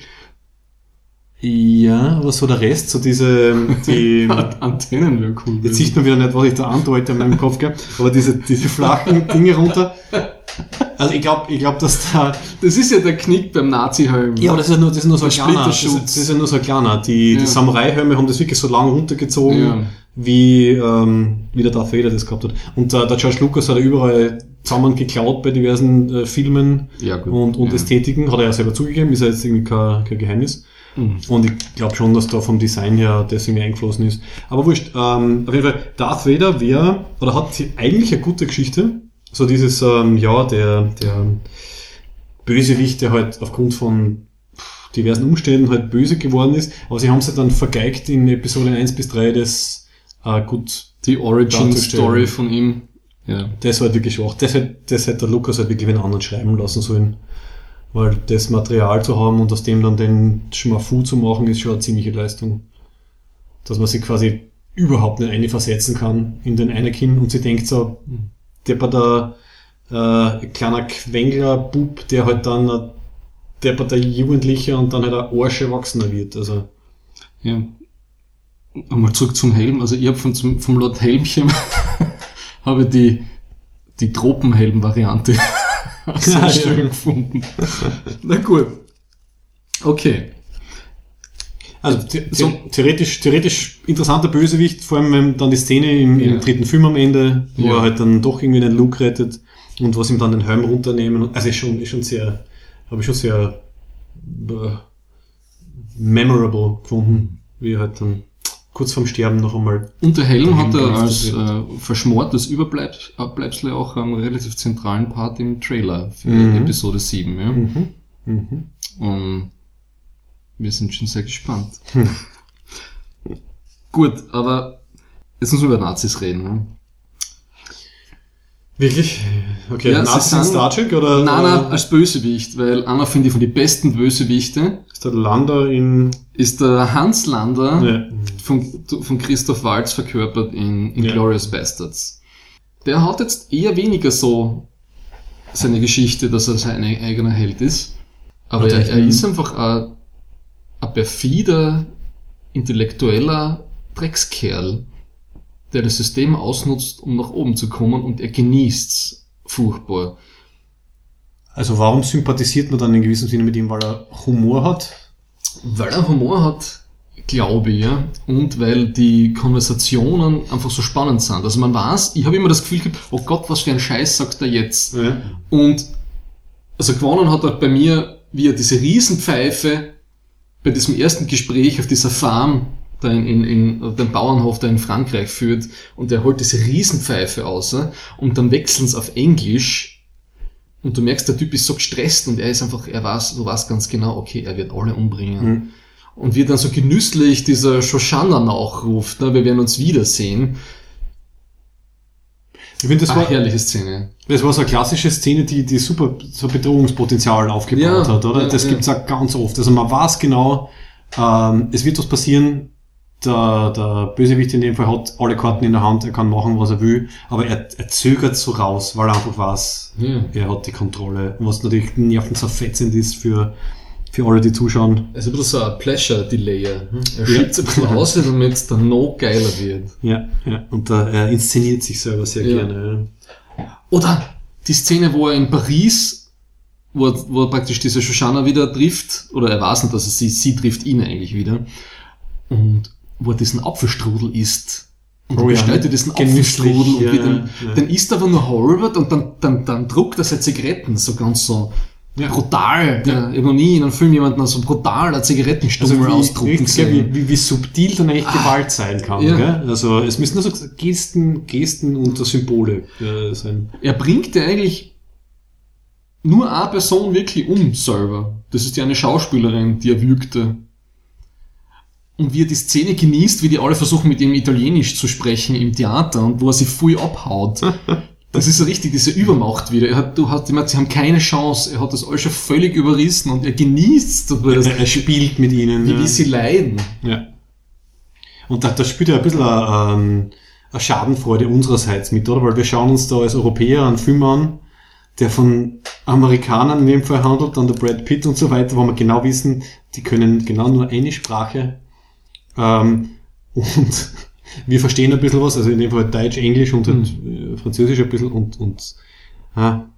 Ja, aber so der Rest, so diese, die, Antennen wäre cool. jetzt sieht man wieder nicht, was ich da andeute in meinem Kopf, gell? aber diese, diese flachen Dinge runter. Also ich glaube, ich glaub, dass da, Das ist ja der Knick beim Nazi-Helm. ja, aber das ist ja nur, das ist nur so ein kleiner, das ist, das ist ja nur so ein kleiner. Die, Ja. die Samurai-Helme haben das wirklich so lang runtergezogen, Ja. wie, ähm, wie der Darth Vader das gehabt hat. Und äh, der George Lucas hat ja überall zusammen geklaut bei diversen äh, Filmen Ja, und, und. Ästhetiken, hat er ja selber zugegeben, ist ja jetzt irgendwie kein, kein Geheimnis. Mhm. Und ich glaube schon, dass da vom Design her das irgendwie eingeflossen ist. Aber wurscht, ähm, auf jeden Fall, Darth Vader wäre, oder hat sie eigentlich eine gute Geschichte. So dieses, ähm, ja, der, der Bösewicht, der halt aufgrund von diversen Umständen halt böse geworden ist. Aber sie haben es ja dann vergeigt in Episode 1 bis 3, das äh, gut, Die Origin darzustellen. Story von ihm. Ja. das war halt wirklich schwach. Das hätte, das hätte der Lukas halt wirklich einen anderen schreiben lassen sollen. Weil das Material zu haben und aus dem dann den Schmafu zu machen, ist schon eine ziemliche Leistung. Dass man sich quasi überhaupt nicht eine versetzen kann in den Anakin und sie denkt so, depperter äh, kleiner Quengler-Bub, der halt dann ein depperter Jugendlicher und dann halt ein Arsch Erwachsener wird. Also, ja. Einmal zurück zum Helm. Also ich habe vom, vom Lord Helmchen habe die, die Tropenhelm-Variante ja. gefunden. Na gut. Okay. Also the So- the theoretisch, theoretisch interessanter Bösewicht, vor allem wenn dann die Szene im, Ja. im dritten Film am Ende, wo Ja. er halt dann doch irgendwie den Luke rettet und was ihm dann den Helm runternehmen. Also ist schon, ist schon sehr, habe ich schon sehr äh, memorable gefunden, wie er halt dann kurz vorm Sterben noch einmal. Und der Helm hat er als äh, verschmortes Überbleibsel auch einen relativ zentralen Part im Trailer für Mhm. Episode 7. Ja? Mhm. Mhm. Und wir sind schon sehr gespannt. Hm. Gut, aber jetzt müssen wir über Nazis reden. Ne? Wirklich? Okay, Ja, Nazis in Star Trek oder? Nein, nein, als Bösewicht, weil einer finde ich von den besten Bösewichte Ist der Lander in. ist der Hans Lander Ja. von, von Christoph Waltz verkörpert in, in Ja. Glorious Bastards. Der hat jetzt eher weniger so seine Geschichte, dass er sein eigener Held ist. Aber er, er ist einfach ein, ein perfider, intellektueller Dreckskerl, der das System ausnutzt, um nach oben zu kommen und er genießt's furchtbar. Also warum sympathisiert man dann in gewissem Sinne mit ihm, weil er Humor hat? Weil er Humor hat, glaube ich, ja, und weil die Konversationen einfach so spannend sind. Also man weiß, ich habe immer das Gefühl gehabt, oh Gott, was für ein Scheiß sagt er jetzt. Ja. Und also gewonnen hat er bei mir, wie er diese Riesenpfeife bei diesem ersten Gespräch auf dieser Farm, da in, in, in dem Bauernhof da in Frankreich führt, und er holt diese Riesenpfeife aus, und dann wechseln sie auf Englisch, und du merkst, der Typ ist so gestresst und er ist einfach, er weiß, du weißt ganz genau, okay, er wird alle umbringen. Mhm. Und wie dann so genüsslich dieser Shoshana nachruft, ne, wir werden uns wiedersehen. Ich finde, das, Ah, war, herrliche Szene. das war so eine klassische Szene, die, die super so Bedrohungspotenzial aufgebaut Ja, hat, oder? ja, das ja. gibt's auch ganz oft. Also man weiß genau, ähm, es wird was passieren. Der, der Bösewicht in dem Fall hat alle Karten in der Hand, er kann machen, was er will, aber er, er zögert so raus, weil er einfach weiß, er hat die Kontrolle. Was natürlich nervenzerfetzend ist für, für alle, die zuschauen. Also ein bisschen so ein Pleasure-Delayer. Er Ja. schiebt ein bisschen aus, damit es dann noch geiler wird. Ja, ja. Und äh, er inszeniert sich selber sehr Ja. gerne. Oder die Szene, wo er in Paris, wo er, wo er praktisch diese Shoshana wieder trifft, oder er weiß nicht, dass es sie, sie trifft ihn eigentlich wieder, und wo er diesen Apfelstrudel isst. Und Oh er ja, bestellt er diesen Apfelstrudel und ja, wie den, ja. dann isst er aber nur halbert und dann, dann, dann druckt er seine Zigaretten so ganz so Ja. brutal. Ja. Ich habe noch nie in einem Film jemanden so brutal eine Zigarettenstummel Also ausdrucken sehen. wie, wie, wie subtil dann eigentlich Gewalt sein kann. Ja. Gell? Also es müssen nur so Gesten, Gesten und Symbole äh, sein. er bringt ja eigentlich nur eine Person wirklich um selber. Das ist ja eine Schauspielerin, die er würgte. Und wie er die Szene genießt, wie die alle versuchen mit ihm Italienisch zu sprechen im Theater und wo er sie voll abhaut. Das ist so richtig diese Übermacht wieder. Er hat, du hast gemerkt, sie haben keine Chance. Er hat das alles schon völlig überrissen und er genießt dabei, das, Er, er spielt mit ihnen. wie, ja. wie sie leiden. Ja. Und da, da spielt ja ein bisschen eine, ähm, eine Schadenfreude unsererseits mit, oder? Weil wir schauen uns da als Europäer einen Film an, der von Amerikanern in dem Fall handelt, dann der Brad Pitt und so weiter, wo wir genau wissen, die können genau nur eine Sprache. Ähm, und wir verstehen ein bisschen was, also in dem Fall Deutsch, Englisch und halt, äh, Französisch ein bisschen und, und ja,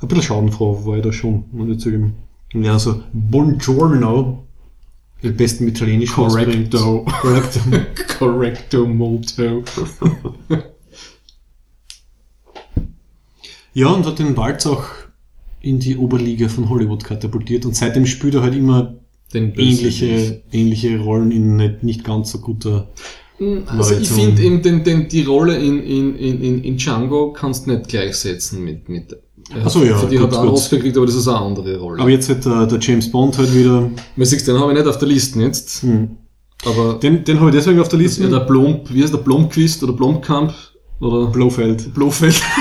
ein bisschen schadenfroh war ich da schon, muss ich zugeben. Ja, so Buongiorno, am besten mit Italienisch Correcto. Correcto. Correcto molto. Ja, und hat den Walz auch in die Oberliga von Hollywood katapultiert und seitdem spielt er halt immer ähnliche, ähnliche Rollen in nicht, nicht ganz so guter. Also ich Variation. finde eben den, den, die Rolle in, in, in, in, Django kannst du nicht gleichsetzen mit, mit Ach so, ja, Für die gut, hat er einen. Oscar gekriegt, aber das ist eine andere Rolle. Aber jetzt hat der, der James Bond halt wieder. Sieht, den habe ich nicht auf der Liste jetzt. Hm. Aber Den, den habe ich deswegen auf der Liste. ja der Blom, wie heißt der Blomqvist oder Blomkamp oder Blofeld. Blofeld.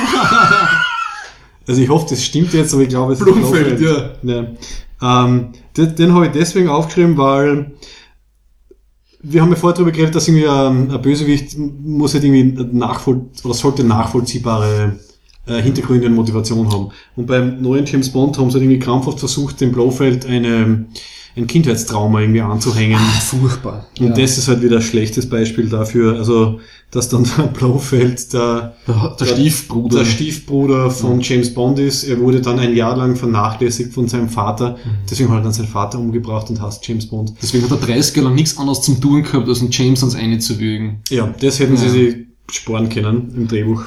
Also ich hoffe, das stimmt jetzt, aber ich glaube, es Blumfeld, ist Blofeld. ja. Ähm, den den habe ich deswegen aufgeschrieben, weil wir haben ja vorher darüber geredet, dass irgendwie ein, ein Bösewicht muss halt irgendwie nachvoll oder sollte nachvollziehbare äh, Hintergründe und Motivation haben. Und beim neuen James Bond haben sie halt irgendwie krampfhaft versucht, dem Blofeld eine, ein Kindheitstrauma irgendwie anzuhängen. Furchtbar. Und das ist halt wieder ein schlechtes Beispiel dafür, also dass dann der Blofeld der, der, der Stiefbruder. der Stiefbruder von James Bond ist. Er wurde dann ein Jahr lang vernachlässigt von seinem Vater. Deswegen hat er dann seinen Vater umgebracht und hasst James Bond. Deswegen hat er 30 Jahre lang nichts anderes zum Tun gehabt, als einen James ans eine zu würgen. Ja, das hätten sie Ja. sich sparen können im Drehbuch.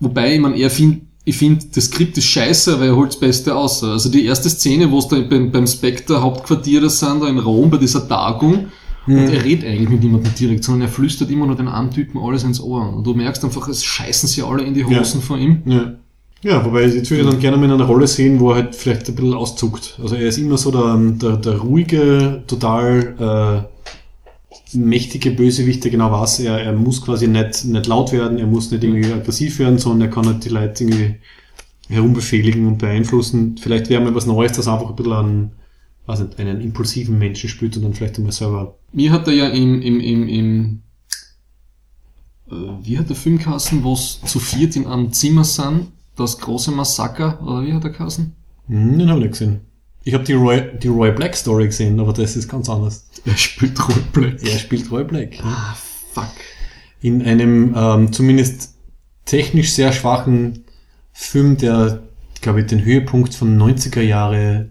Wobei, ich meine, er find, ich finde, das Skript ist scheiße, aber er holt das Beste aus. Also die erste Szene, wo es da beim, beim Spectre Hauptquartier da sind, da in Rom, bei dieser Tagung, und er redet eigentlich mit niemandem direkt, sondern er flüstert immer nur den einen Typen alles ins Ohr. Und du merkst einfach, es scheißen sie alle in die Hosen Ja. von ihm. Ja. Ja, wobei ich jetzt würde ich dann gerne mal in einer Rolle sehen, wo er halt vielleicht ein bisschen auszuckt. Also er ist immer so der, der, der ruhige, total äh, mächtige Bösewicht, der genau weiß, er, er muss quasi nicht, nicht laut werden, er muss nicht irgendwie aggressiv werden, sondern er kann halt die Leute irgendwie herumbefehligen und beeinflussen. Vielleicht wäre mal was Neues, das einfach ein bisschen an, weiß nicht, einen impulsiven Menschen spielt und dann vielleicht einmal selber. Mir hat er ja im, im, im, im äh, wie hat der Film geheißen, wo es zu viert in einem Zimmer sind, das große Massaker, oder wie hat er geheißen? Hm, den habe ich nicht gesehen. Ich habe die Roy, die Roy Black Story gesehen, aber das ist ganz anders. Er spielt Roy Black. Er spielt Roy Black. ja. Ah, fuck. In einem ähm, zumindest technisch sehr schwachen Film, der, glaube ich, den Höhepunkt von 90er Jahre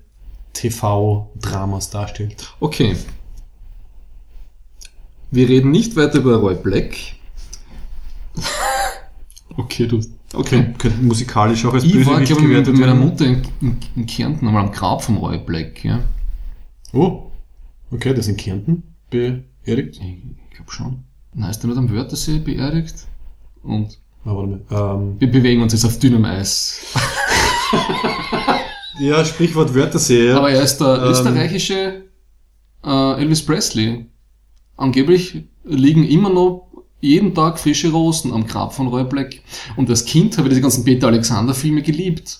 TV-Dramas darstellt. Okay. Wir reden nicht weiter über Roy Black. okay, du. Okay. Könnte musikalisch auch als Ich war, Bösewicht glaube ich, mit gewertet meiner. Mutter in, in, in Kärnten einmal am Grab vom Roy Black, ja. Oh, okay, das in Kärnten beerdigt. Ich glaube schon. Na, ist der nicht am Wörthersee beerdigt? Und Ah, warte mal. Ähm, wir bewegen uns jetzt auf dünnem Eis. ja, Sprichwort Wörthersee. Ja. Aber er ist der Ähm. österreichische äh, Elvis Presley. Angeblich liegen immer noch jeden Tag frische Rosen am Grab von Roy Black. Und als Kind habe ich diese ganzen Peter Alexander Filme geliebt.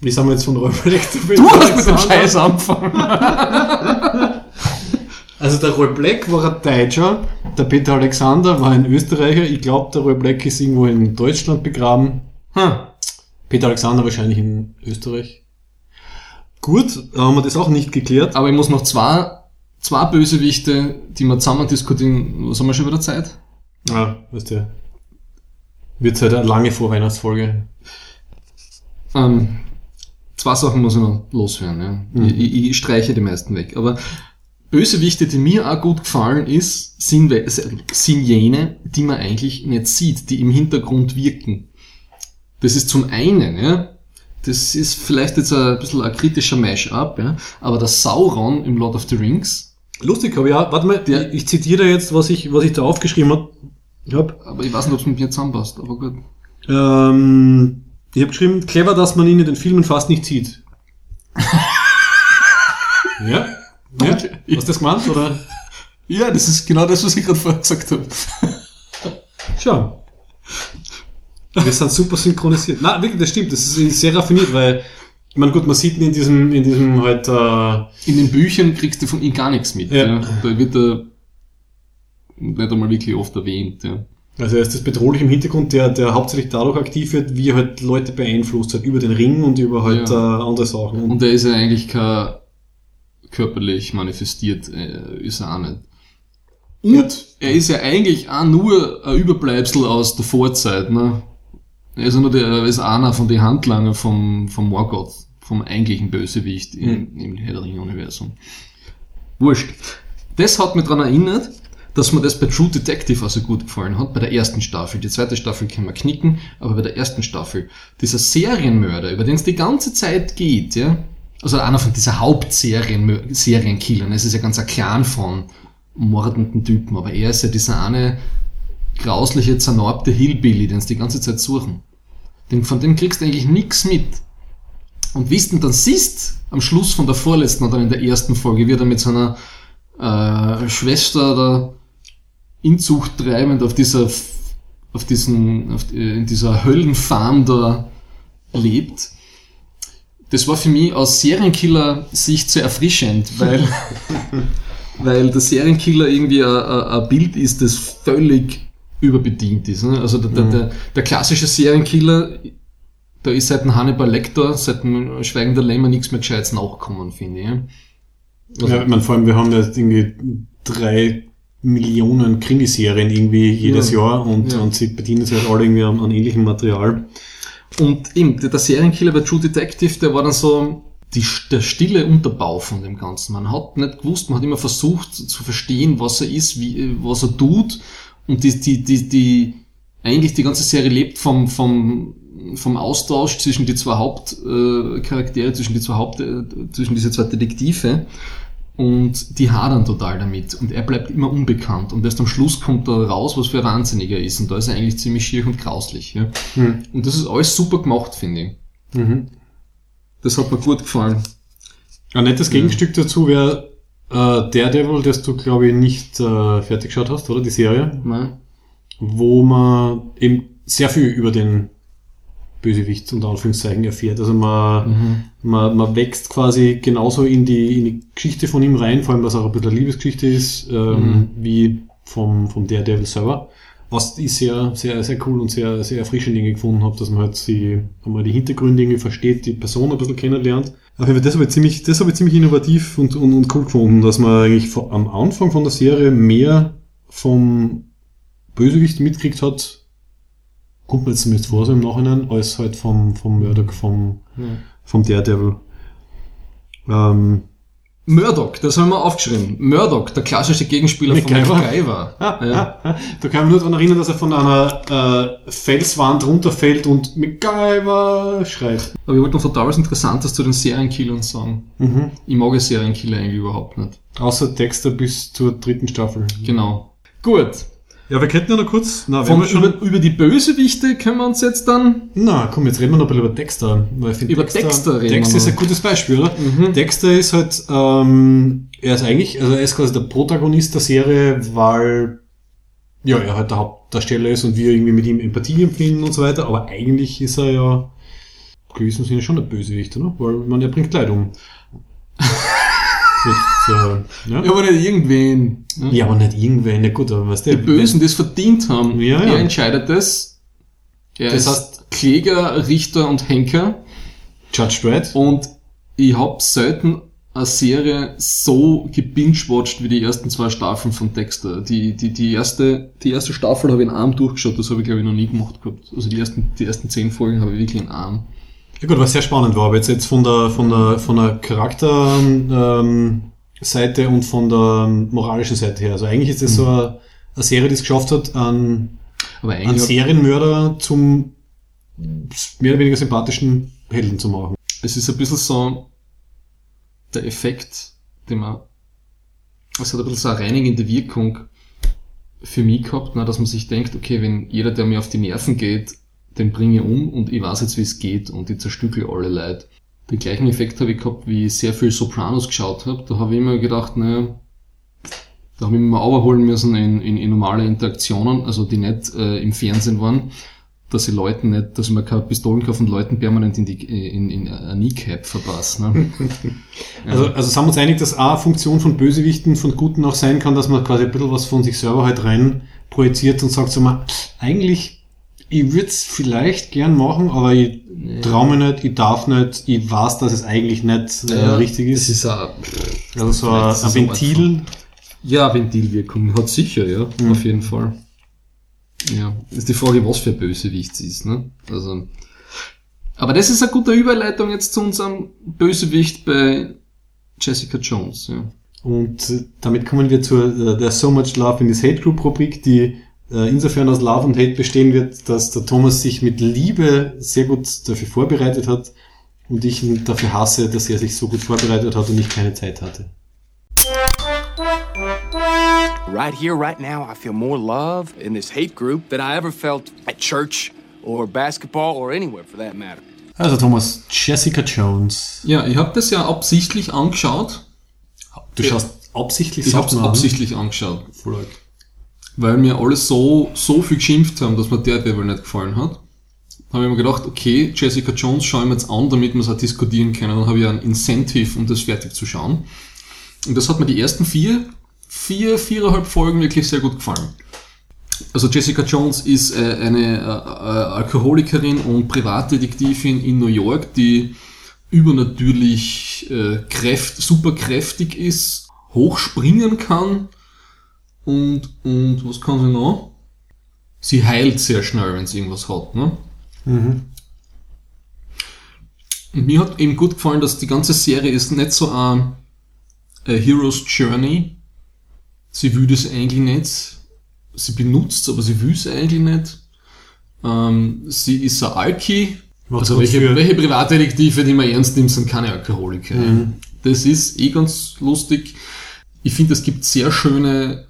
Wie sind wir jetzt von Roy Black zu Du hast mit dem Scheiß angefangen. Also der Roy Black war ein Deutscher, der Peter Alexander war ein Österreicher. Ich glaube, der Roy Black ist irgendwo in Deutschland begraben. Hm. Peter Alexander wahrscheinlich in Österreich. Gut, haben wir das auch nicht geklärt. Aber ich muss noch zwei, zwei Bösewichte, die wir zusammen diskutieren. Was haben wir schon wieder Zeit? Ah, weißt du. Wird halt eine lange Vorweihnachtsfolge. Ähm, zwei Sachen muss ich noch loswerden. Ja. Ich, ich, ich streiche die meisten weg. Aber Bösewichte, die mir auch gut gefallen ist, sind, sind jene, die man eigentlich nicht sieht, die im Hintergrund wirken. Das ist zum einen, ja, das ist vielleicht jetzt ein bisschen ein kritischer Mash-up, ja, aber der Sauron im Lord of the Rings, Lustig, aber ja, warte mal, Der- ich, zitiere jetzt, was ich, was ich da aufgeschrieben hab. hab. aber ich weiß nicht, ob es mit mir zusammenpasst, aber gut. Ähm, ich habe geschrieben, clever, dass man ihn in den Filmen fast nicht sieht. ja? Ja? Hast du das gemeint, oder? Ja, das ist genau das, was ich gerade vorher gesagt habe. Schau. Wir sind super synchronisiert. Na, wirklich, das stimmt. Das ist sehr raffiniert, weil, ich meine, gut, man sieht ihn in diesem, in diesem halt, äh, In den Büchern kriegst du von ihm gar nichts mit. Ja. Ja. Da wird er nicht einmal wirklich oft erwähnt. Ja. also er ist das bedrohlich im Hintergrund, der, der hauptsächlich dadurch aktiv wird, wie er halt Leute beeinflusst hat, über den Ring und über halt Ja. äh, andere Sachen. Und er ist ja eigentlich kein körperlich manifestiert, äh, ist er auch nicht. Und er ist ja eigentlich auch nur ein Überbleibsel aus der Vorzeit. Ne? Er ist ja nur der, er ist einer von den Handlanger vom, vom Morgoth, vom eigentlichen Bösewicht im, im Herr der Ringe-Universum. Wurscht. Das hat mich daran erinnert, dass mir das bei True Detective also gut gefallen hat, bei der ersten Staffel. Die zweite Staffel können wir knicken, aber bei der ersten Staffel, dieser Serienmörder, über den es die ganze Zeit geht, ja, also einer von dieser Hauptserien Serienkillern, es ist ja ganz ein Clan von mordenden Typen, aber er ist ja dieser eine grausliche, zernarbte Hillbilly, den sie die ganze Zeit suchen. Den, von dem kriegst du eigentlich nichts mit. Und wie du dann siehst, am Schluss von der vorletzten oder in der ersten Folge, wie er mit seiner äh, Schwester da Inzucht treibend auf dieser, auf diesen, auf, äh, in dieser Höllenfarm da lebt. Das war für mich aus Serienkiller-Sicht sehr erfrischend, weil, weil der Serienkiller irgendwie ein, Bild ist, das völlig überbedient ist. Ne? Also der, der, der, der klassische Serienkiller, da ist seit dem Hannibal Lecter, seit dem Schweigen der Lämmer nichts mehr Gescheites nachkommen, finde ich. Also, ja, ich meine, vor allem, wir haben jetzt irgendwie drei Millionen Krimiserien irgendwie jedes Ja. Jahr und, Ja. und sie bedienen sich halt alle irgendwie an, an ähnlichem Material. Und eben, der, der Serienkiller bei True Detective, der war dann so die, der stille Unterbau von dem Ganzen. Man hat nicht gewusst, man hat immer versucht zu verstehen, was er ist, wie, was er tut. Und die, die, die, die, eigentlich die ganze Serie lebt vom, vom, vom Austausch zwischen die zwei Hauptcharaktere, äh, zwischen die zwei Haupt, äh, zwischen diese zwei Detektive. Und die hadern total damit. Und er bleibt immer unbekannt. Und erst am Schluss kommt da raus, was für ein Wahnsinniger ist. Und da ist er eigentlich ziemlich schier und grauslich. Ja. Hm. Und das ist alles super gemacht, finde ich. Mhm. Das hat mir gut gefallen. Ein nettes Gegenstück dazu wäre Äh, Daredevil, das du, glaube ich, nicht äh, fertig geschaut hast, oder? Die Serie, Nein. wo man eben sehr viel über den Bösewicht unter Anführungszeichen erfährt. Also man, Mhm. man, man wächst quasi genauso in die, in die Geschichte von ihm rein, vor allem was auch ein bisschen eine Liebesgeschichte ist, ähm, wie vom, vom Daredevil selber. Was ich sehr, sehr, sehr cool und sehr, sehr erfrischend irgendwie gefunden habe, dass man halt die, einmal die Hintergründe irgendwie versteht, die Person ein bisschen kennenlernt. Auf jeden Fall, das habe ich ziemlich, das habe ich ziemlich innovativ und, und, und cool gefunden, dass man eigentlich vor, am Anfang von der Serie mehr vom Bösewicht mitkriegt hat, kommt mir jetzt zumindest vor, so im Nachhinein, als halt vom, vom Murdoch, vom, Ja. vom Daredevil. Ähm, Murdoch, das haben wir aufgeschrieben. Murdoch, der klassische Gegenspieler von MacGyver. MacGyver. ja. Da kann ich mich nur daran erinnern, dass er von einer äh, Felswand runterfällt und MacGyver schreit. Aber ich wollte noch total was Interessantes zu den Serienkillern sagen. Mhm. Ich mag Serienkiller eigentlich überhaupt nicht. Außer Dexter bis zur dritten Staffel. Genau. Gut. Ja, wir könnten ja noch kurz. Na, Von, schon. über, über die Bösewichte können wir uns jetzt dann Na, komm, jetzt reden wir noch ein bisschen über Dexter. Weil ich Über Dexter reden wir Dexter ist ein gutes Beispiel, oder? Mhm. Dexter ist halt, ähm, er ist eigentlich, also er ist quasi der Protagonist der Serie, weil, ja, er halt der Hauptdarsteller ist und wir irgendwie mit ihm Empathie empfinden und so weiter, aber eigentlich ist er ja im gewissen Sinne schon ein Bösewicht, oder? Weil, man, er bringt Leid um. Jetzt, äh, ja. Ja, aber nicht irgendwen. ne? ja, aber nicht irgendwen, ja gut, aber weißt du, Die Bösen, die es verdient haben. Ja, ja. Er entscheidet das. Er Das heißt- Kläger, Richter und Henker. Judge Dredd. Und ich hab selten eine Serie so gebingewatcht wie die ersten zwei Staffeln von Dexter. Die, die, die, erste, die erste Staffel habe ich in einem durchgeschaut, das habe ich glaube ich noch nie gemacht gehabt. Also die ersten, die ersten zehn Folgen habe ich wirklich in einem. Ja gut, was sehr spannend war, aber jetzt, jetzt von der, von der, von der Charakter, ähm, und von der moralischen Seite her. Also eigentlich ist das so eine, eine Serie, die es geschafft hat, einen, einen Serienmörder zum mehr oder weniger sympathischen Helden zu machen. es ist ein bisschen so der Effekt, den man, es hat ein bisschen so eine reinigende Wirkung für mich gehabt, ne, dass man sich denkt, okay, wenn jeder, der mir auf die Nerven geht, den bringe ich um und ich weiß jetzt, wie es geht und ich zerstückel alle Leute. Den gleichen Effekt habe ich gehabt, wie ich sehr viel Sopranos geschaut habe. Da habe ich immer gedacht, naja, da habe ich mich mal überholen müssen in, in, in normale Interaktionen, also die nicht äh, im Fernsehen waren, dass ich Leuten nicht, dass ich mir keine Pistolen kaufe und Leuten permanent in die in, in ein Kneecap verpasse. Ne? Also, also sind wir uns einig, dass eine Funktion von Bösewichten, von Guten auch sein kann, dass man quasi ein bisschen was von sich selber halt rein projiziert und sagt so mal, eigentlich, ich würde es vielleicht gern machen, aber ich traue mir nicht, ich darf nicht, ich weiß, dass es eigentlich nicht äh, richtig ist. Das ist ein, also so ein, ein es ein Ventil. ja, Ventilwirkung hat sicher, ja, Mhm. auf jeden Fall. Ja, ist die Frage, was für ein Bösewicht es ist, ne? Also, aber das ist eine gute Überleitung jetzt zu unserem Bösewicht bei Jessica Jones, ja. Und äh, damit kommen wir zur äh, der So Much Love in this Hate Group Rubrik, die äh, insofern aus Love und Hate bestehen wird, dass der Thomas sich mit Liebe sehr gut dafür vorbereitet hat und ich ihn dafür hasse, dass er sich so gut vorbereitet hat und ich keine Zeit hatte. Right here, right now, I feel more love in this hate group than I ever felt at church or basketball or anywhere for that matter. Also Thomas, Jessica Jones. Ja, ich habe das ja absichtlich angeschaut. Du schaust absichtlich Ich habe es absichtlich angeschaut. Voll arg. Weil mir alle so, so viel geschimpft haben, dass mir der Devil nicht gefallen hat, habe ich mir gedacht, okay, Jessica Jones schaue ich mir jetzt an, damit wir es auch diskutieren können. Dann habe ich ein Incentive, um das fertig zu schauen. Und das hat mir die ersten vier, vier, viereinhalb Folgen wirklich sehr gut gefallen. Also Jessica Jones ist äh, eine äh, äh, Alkoholikerin und Privatdetektivin in New York, die übernatürlich äh, kräft, super kräftig ist, hochspringen kann und, und was kann sie noch? Sie heilt sehr schnell, wenn sie irgendwas hat. Ne? Und mir hat eben gut gefallen, dass die ganze Serie ist nicht so ein, ein Hero's Journey. Sie will das eigentlich nicht. Sie benutzt aber sie will es eigentlich nicht. Ähm, sie ist ein Alki. Macht Also welche, welche Privatdetektive, die man ernst nimmt, sind keine Alkoholiker. Das ist eh ganz lustig. Ich finde, es gibt sehr schöne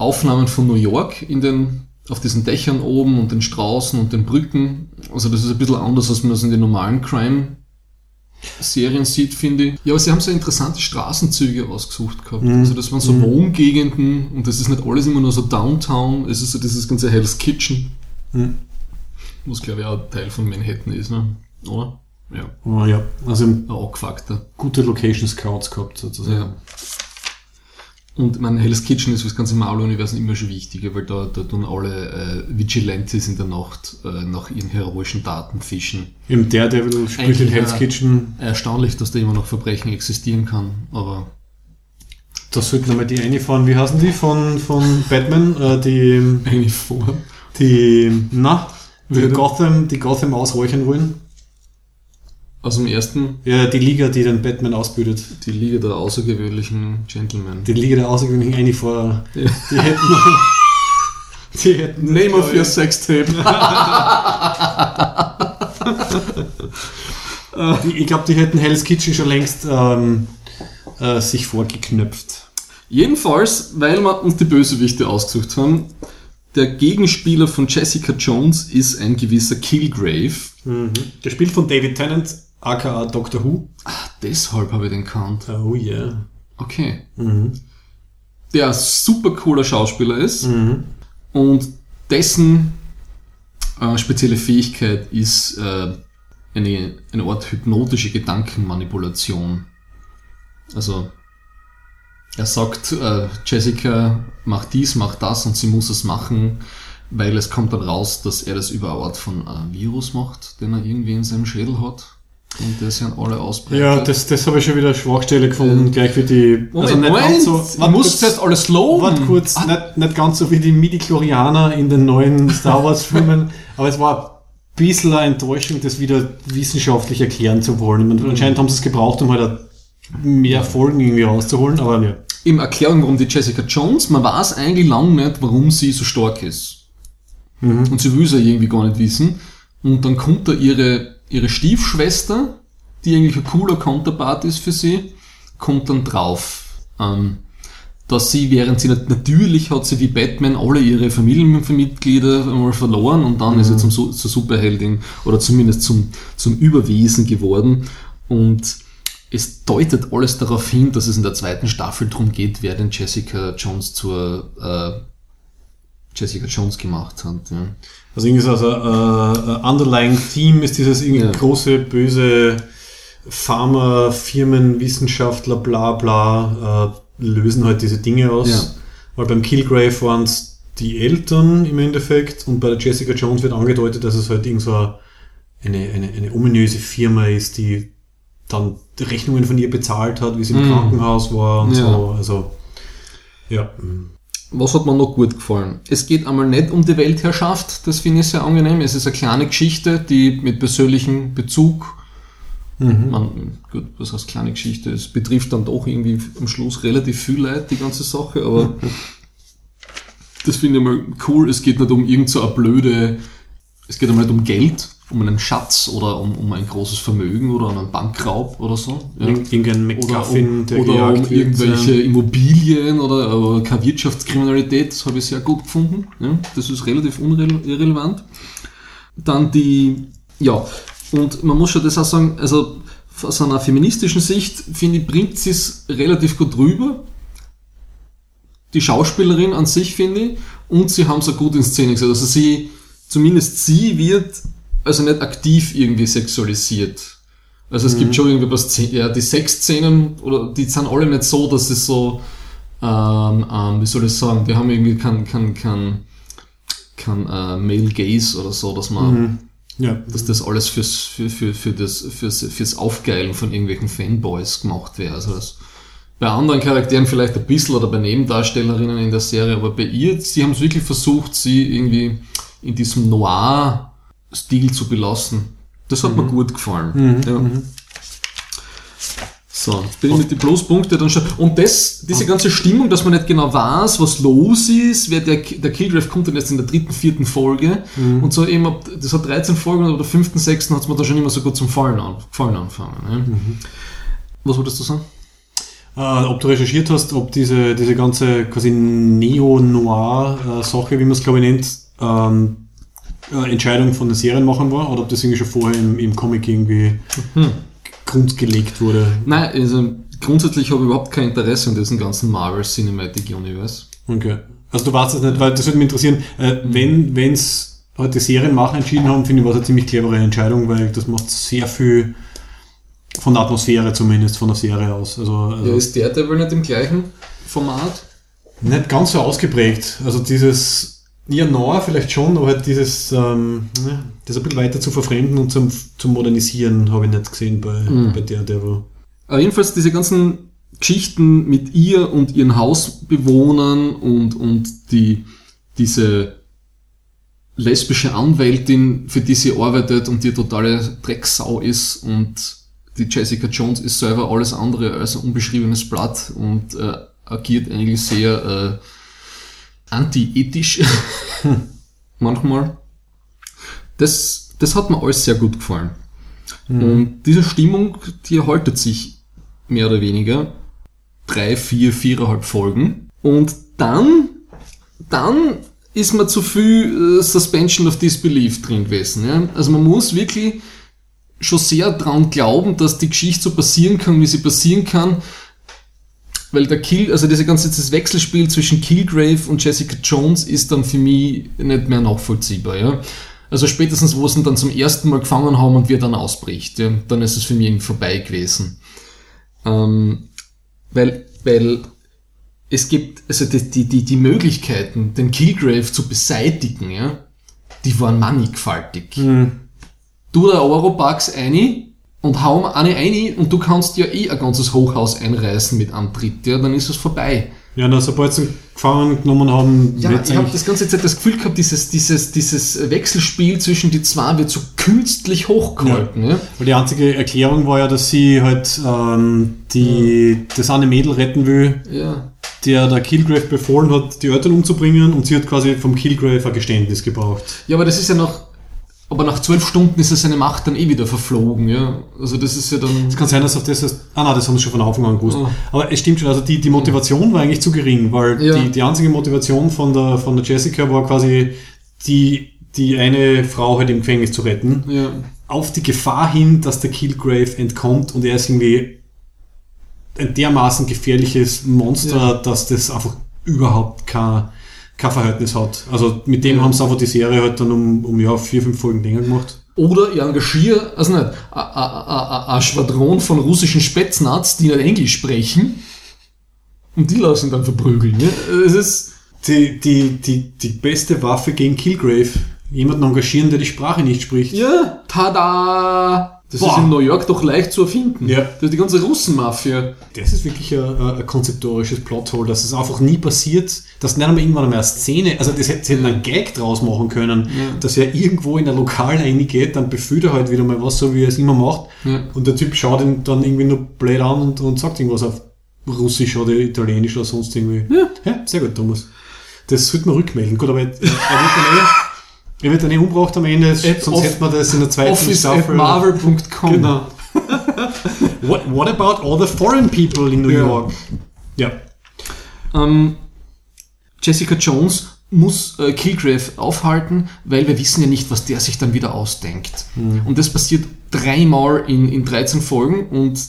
Aufnahmen von New York in den, auf diesen Dächern oben und den Straßen und den Brücken. Also das ist ein bisschen anders, als man das in den normalen Serien sieht, finde ich. Ja, aber sie haben so interessante Straßenzüge ausgesucht gehabt. Also das waren so Wohngegenden und das ist nicht alles immer nur so Downtown, es ist so dieses ganze Hell's Kitchen. Was glaube ich auch Teil von Manhattan ist, ne? Oder? Ja. Oh, ja, also Ein gute Location Scouts gehabt sozusagen. Ja. Und mein Hell's Kitchen ist für das ganze Marvel-Universum immer schon wichtiger, weil da, da tun alle äh, Vigilantes in der Nacht äh, nach ihren heroischen Daten fischen. Im Daredevil spielt in Hell's ja. Kitchen. Erstaunlich, dass da immer noch Verbrechen existieren kann, aber Da sollten einmal die eine fahren. Wie heißen die von, von Batman? Äh, die, eigentlich vor. die, na, die? Gotham, die Gotham ausräuchern wollen. Aus dem ersten, Ja, die Liga, die den Batman ausbildet. die Liga der außergewöhnlichen Gentlemen. Die Liga der Außergewöhnlichen vor. Ja. Die hätten Die hätten Name of your Sextape. Die, ich glaube, die hätten Hell's Kitchen schon längst ähm, äh, sich vorgeknöpft. Jedenfalls, weil wir uns die Bösewichte ausgesucht haben, der Gegenspieler von Jessica Jones ist ein gewisser Killgrave. Gespielt von David Tennant, aka Doctor Who. Deshalb habe ich den kannt. Oh yeah. Okay. Der ein super cooler Schauspieler ist und dessen äh, spezielle Fähigkeit ist äh, eine, eine Art hypnotische Gedankenmanipulation. Also er sagt, äh, Jessica macht dies, macht das und sie muss es machen, weil es kommt dann raus, dass er das über eine Art von äh, Virus macht, den er irgendwie in seinem Schädel hat und sich an alle ausbreitet. Ja, das, das habe ich schon wieder Schwachstelle gefunden, gleich wie die. Moment, also nicht Moment, ganz so. ich muss kurz- zuerst alles loben. Warte kurz, Ah, nicht, nicht ganz so wie die Midi-Chlorianer in den neuen Star Wars-Filmen, aber es war ein bisschen eine Enttäuschung, das wieder wissenschaftlich erklären zu wollen. Ich meine, anscheinend haben sie es gebraucht, um halt mehr Folgen irgendwie rauszuholen, aber ja. Im Erklärung, warum die Jessica Jones, man weiß eigentlich lang nicht, warum sie so stark ist. Und sie will es ja irgendwie gar nicht wissen. Und dann kommt da ihre, ihre Stiefschwester, die eigentlich ein cooler Counterpart ist für sie, kommt dann drauf, ähm, dass sie, während sie nat- natürlich hat sie wie Batman alle ihre Familienmitglieder einmal verloren und dann ist sie zum, Su- zur Superheldin oder zumindest zum, zum Überwesen geworden. Und es deutet alles darauf hin, dass es in der zweiten Staffel darum geht, wer denn Jessica Jones zur äh, Jessica Jones gemacht hat. Ja. Also irgendwie so also, äh, underlying Theme ist dieses irgendwie Ja. große, böse Pharma, Firmen, Wissenschaftler, bla bla, äh, lösen halt diese Dinge aus. Ja. Weil beim Killgrave waren es die Eltern im Endeffekt und bei der Jessica Jones wird angedeutet, dass es halt irgend so eine, eine, eine ominöse Firma ist, die dann die Rechnungen von ihr bezahlt hat, wie sie im Mhm. Krankenhaus war und Ja. so. Also, ja. Was hat mir noch gut gefallen? Es geht einmal nicht um die Weltherrschaft, das finde ich sehr angenehm. Es ist eine kleine Geschichte, die mit persönlichem Bezug, man, gut, was heißt kleine Geschichte, es betrifft dann doch irgendwie am Schluss relativ viel Leid, die ganze Sache, aber das finde ich mal cool. Es geht nicht um irgend so blöde, es geht einmal nicht um Geld, um einen Schatz oder um, um ein großes Vermögen oder um einen Bankraub oder so. Ja. Irgend- Irgendein Oder McGuffin, um, der oder um irgendwelche ja. Immobilien oder aber keine Wirtschaftskriminalität, das habe ich sehr gut gefunden. Ja, das ist relativ irrelevant. Dann die, ja, und man muss schon das auch sagen, also aus einer feministischen Sicht, finde ich, bringt sie es relativ gut rüber. Die Schauspielerin an sich, finde ich, und sie haben es auch gut in Szene gesetzt. Also sie, zumindest sie wird also nicht aktiv irgendwie sexualisiert. Also es gibt schon irgendwie was, ja, die Sexszenen, oder die sind alle nicht so, dass es so, ähm, ähm, wie soll ich sagen, die haben irgendwie kein, kein, kein, kein äh, Male Gaze oder so, dass man, Ja. dass das alles fürs, für, für, für das, fürs, fürs Aufgeilen von irgendwelchen Fanboys gemacht wäre. Also das, bei anderen Charakteren vielleicht ein bisschen oder bei Nebendarstellerinnen in der Serie, aber bei ihr, sie haben es wirklich versucht, sie irgendwie in diesem Noir-Stil zu belassen. Das hat mir gut gefallen. Ja. So, jetzt bin ich mit den Pluspunkten dann schon. Und das, diese ganze Stimmung, dass man nicht genau weiß, was los ist, wer der, der Killgrave kommt dann jetzt in der dritten, vierten Folge. Und so eben, ab- das hat 13 Folgen, aber der fünften, sechsten hat es mir da schon immer so gut zum Fallen, an, Fallen anfangen. Ne? Was wolltest du sagen? Äh, ob du recherchiert hast, ob diese, diese ganze quasi Neo-Noir-Sache, wie man es glaube ich nennt, ähm, äh, Entscheidung von den Serienmachern war oder ob das irgendwie schon vorher im, im Comic irgendwie grundgelegt wurde. Nein, also grundsätzlich habe ich überhaupt kein Interesse an diesem ganzen Marvel Cinematic Universe. Okay. Also du weißt es nicht, weil das würde mich interessieren, äh, wenn wenn's heute Serienmacher entschieden haben, finde ich, war es eine ziemlich clevere Entscheidung, weil das macht sehr viel von der Atmosphäre zumindest, von der Serie aus. Also, also Ja, ist der Devil nicht im gleichen Format? nicht ganz so ausgeprägt. Also dieses, ja, neu vielleicht schon, aber halt dieses, ähm, ja, das ein bisschen weiter zu verfremden und zum, zum Modernisieren habe ich nicht gesehen bei, bei der Devil. Aber jedenfalls diese ganzen Geschichten mit ihr und ihren Hausbewohnern und, und die, diese lesbische Anwältin, für die sie arbeitet und die totale Drecksau ist und die Jessica Jones ist selber alles andere als ein unbeschriebenes Blatt und äh, agiert eigentlich sehr äh, anti-ethisch manchmal. Das, das hat mir alles sehr gut gefallen. Und diese Stimmung, die erhaltet sich mehr oder weniger drei, vier, viereinhalb Folgen. Und dann, dann ist mir zu viel äh, Suspension of Disbelief drin gewesen. Ja? Also man muss wirklich schon sehr dran glauben, dass die Geschichte so passieren kann, wie sie passieren kann. Weil der Kill, also diese ganze das Wechselspiel zwischen Killgrave und Jessica Jones ist dann für mich nicht mehr nachvollziehbar. Ja? Also spätestens, wo sie ihn dann zum ersten Mal gefangen haben und wie er dann ausbricht, ja, dann ist es für mich irgendwie vorbei gewesen. Ähm, weil, weil es gibt, also die, die, die, die Möglichkeiten, den Killgrave zu beseitigen, ja, die waren mannigfaltig. Du der Eurobugs eine und hau ihm eine eine und du kannst ja eh ein ganzes Hochhaus einreißen mit Antritt, ja, dann ist es vorbei. Ja, na, sobald sie gefangen genommen haben, Ja, ich habe das ganze Zeit das Gefühl gehabt, dieses, dieses, dieses Wechselspiel zwischen die zwei wird so künstlich hochgehalten. Ja. Weil die einzige Erklärung war ja, dass sie halt ähm, die, das eine Mädel retten will, Ja. der der Killgrave befohlen hat, die Eltern umzubringen und sie hat quasi vom Killgrave ein Geständnis gebraucht. ja, aber das ist ja noch, aber nach zwölf Stunden ist ja seine Macht dann eh wieder verflogen. Ja. Also das ist ja dann... Es kann sein, dass auf das ist, ah nein, das haben sie schon von Anfang an gewusst. Ah. Aber es stimmt schon, also die, die Motivation war eigentlich zu gering, weil Ja. die, die einzige Motivation von der, von der Jessica war quasi die, die eine Frau halt im Gefängnis zu retten. Ja. auf die Gefahr hin, dass der Killgrave entkommt und er ist irgendwie ein dermaßen gefährliches Monster, Ja. dass das einfach überhaupt kein, kein Verhältnis hat. Also mit dem haben sie einfach die Serie halt dann um, um ja, vier, fünf Folgen länger gemacht. Oder ich engagiere, also nicht, ein Schwadron von russischen Spätznaz, die nicht Englisch sprechen. Und die lassen dann verprügeln. Ja. Es ist, Die, die, die, die beste Waffe gegen Killgrave. Jemanden engagieren, der die Sprache nicht spricht. ja, tada! Das Boah. ist in New York doch leicht zu erfinden. Ja. Das ist die ganze Russenmafia. Das ist wirklich ein, ein konzeptorisches Plothole, dass es einfach nie passiert, dass nicht einmal irgendwann einmal eine Szene, also das hätte sie einen Gag draus machen können, Ja. dass er irgendwo in ein Lokal reingeht, dann befühlt er halt wieder mal was, so wie er es immer macht, Ja. und der Typ schaut ihn dann irgendwie nur blöd an und, und sagt irgendwas auf Russisch oder Italienisch oder sonst irgendwie. Ja. ja sehr gut, Thomas. Das sollte man rückmelden. Gut, aber er, er wird dann eh, er wird dann eh umgebracht am Ende, At sonst hätte man das in der zweiten Office Staffel. marvel.com. Genau. what, what about all the foreign people in New Ja. York? Ja. Ähm, Jessica Jones muss äh, Killgrave aufhalten, weil wir wissen ja nicht, was der sich dann wieder ausdenkt. Und das passiert dreimal in, in 13 Folgen und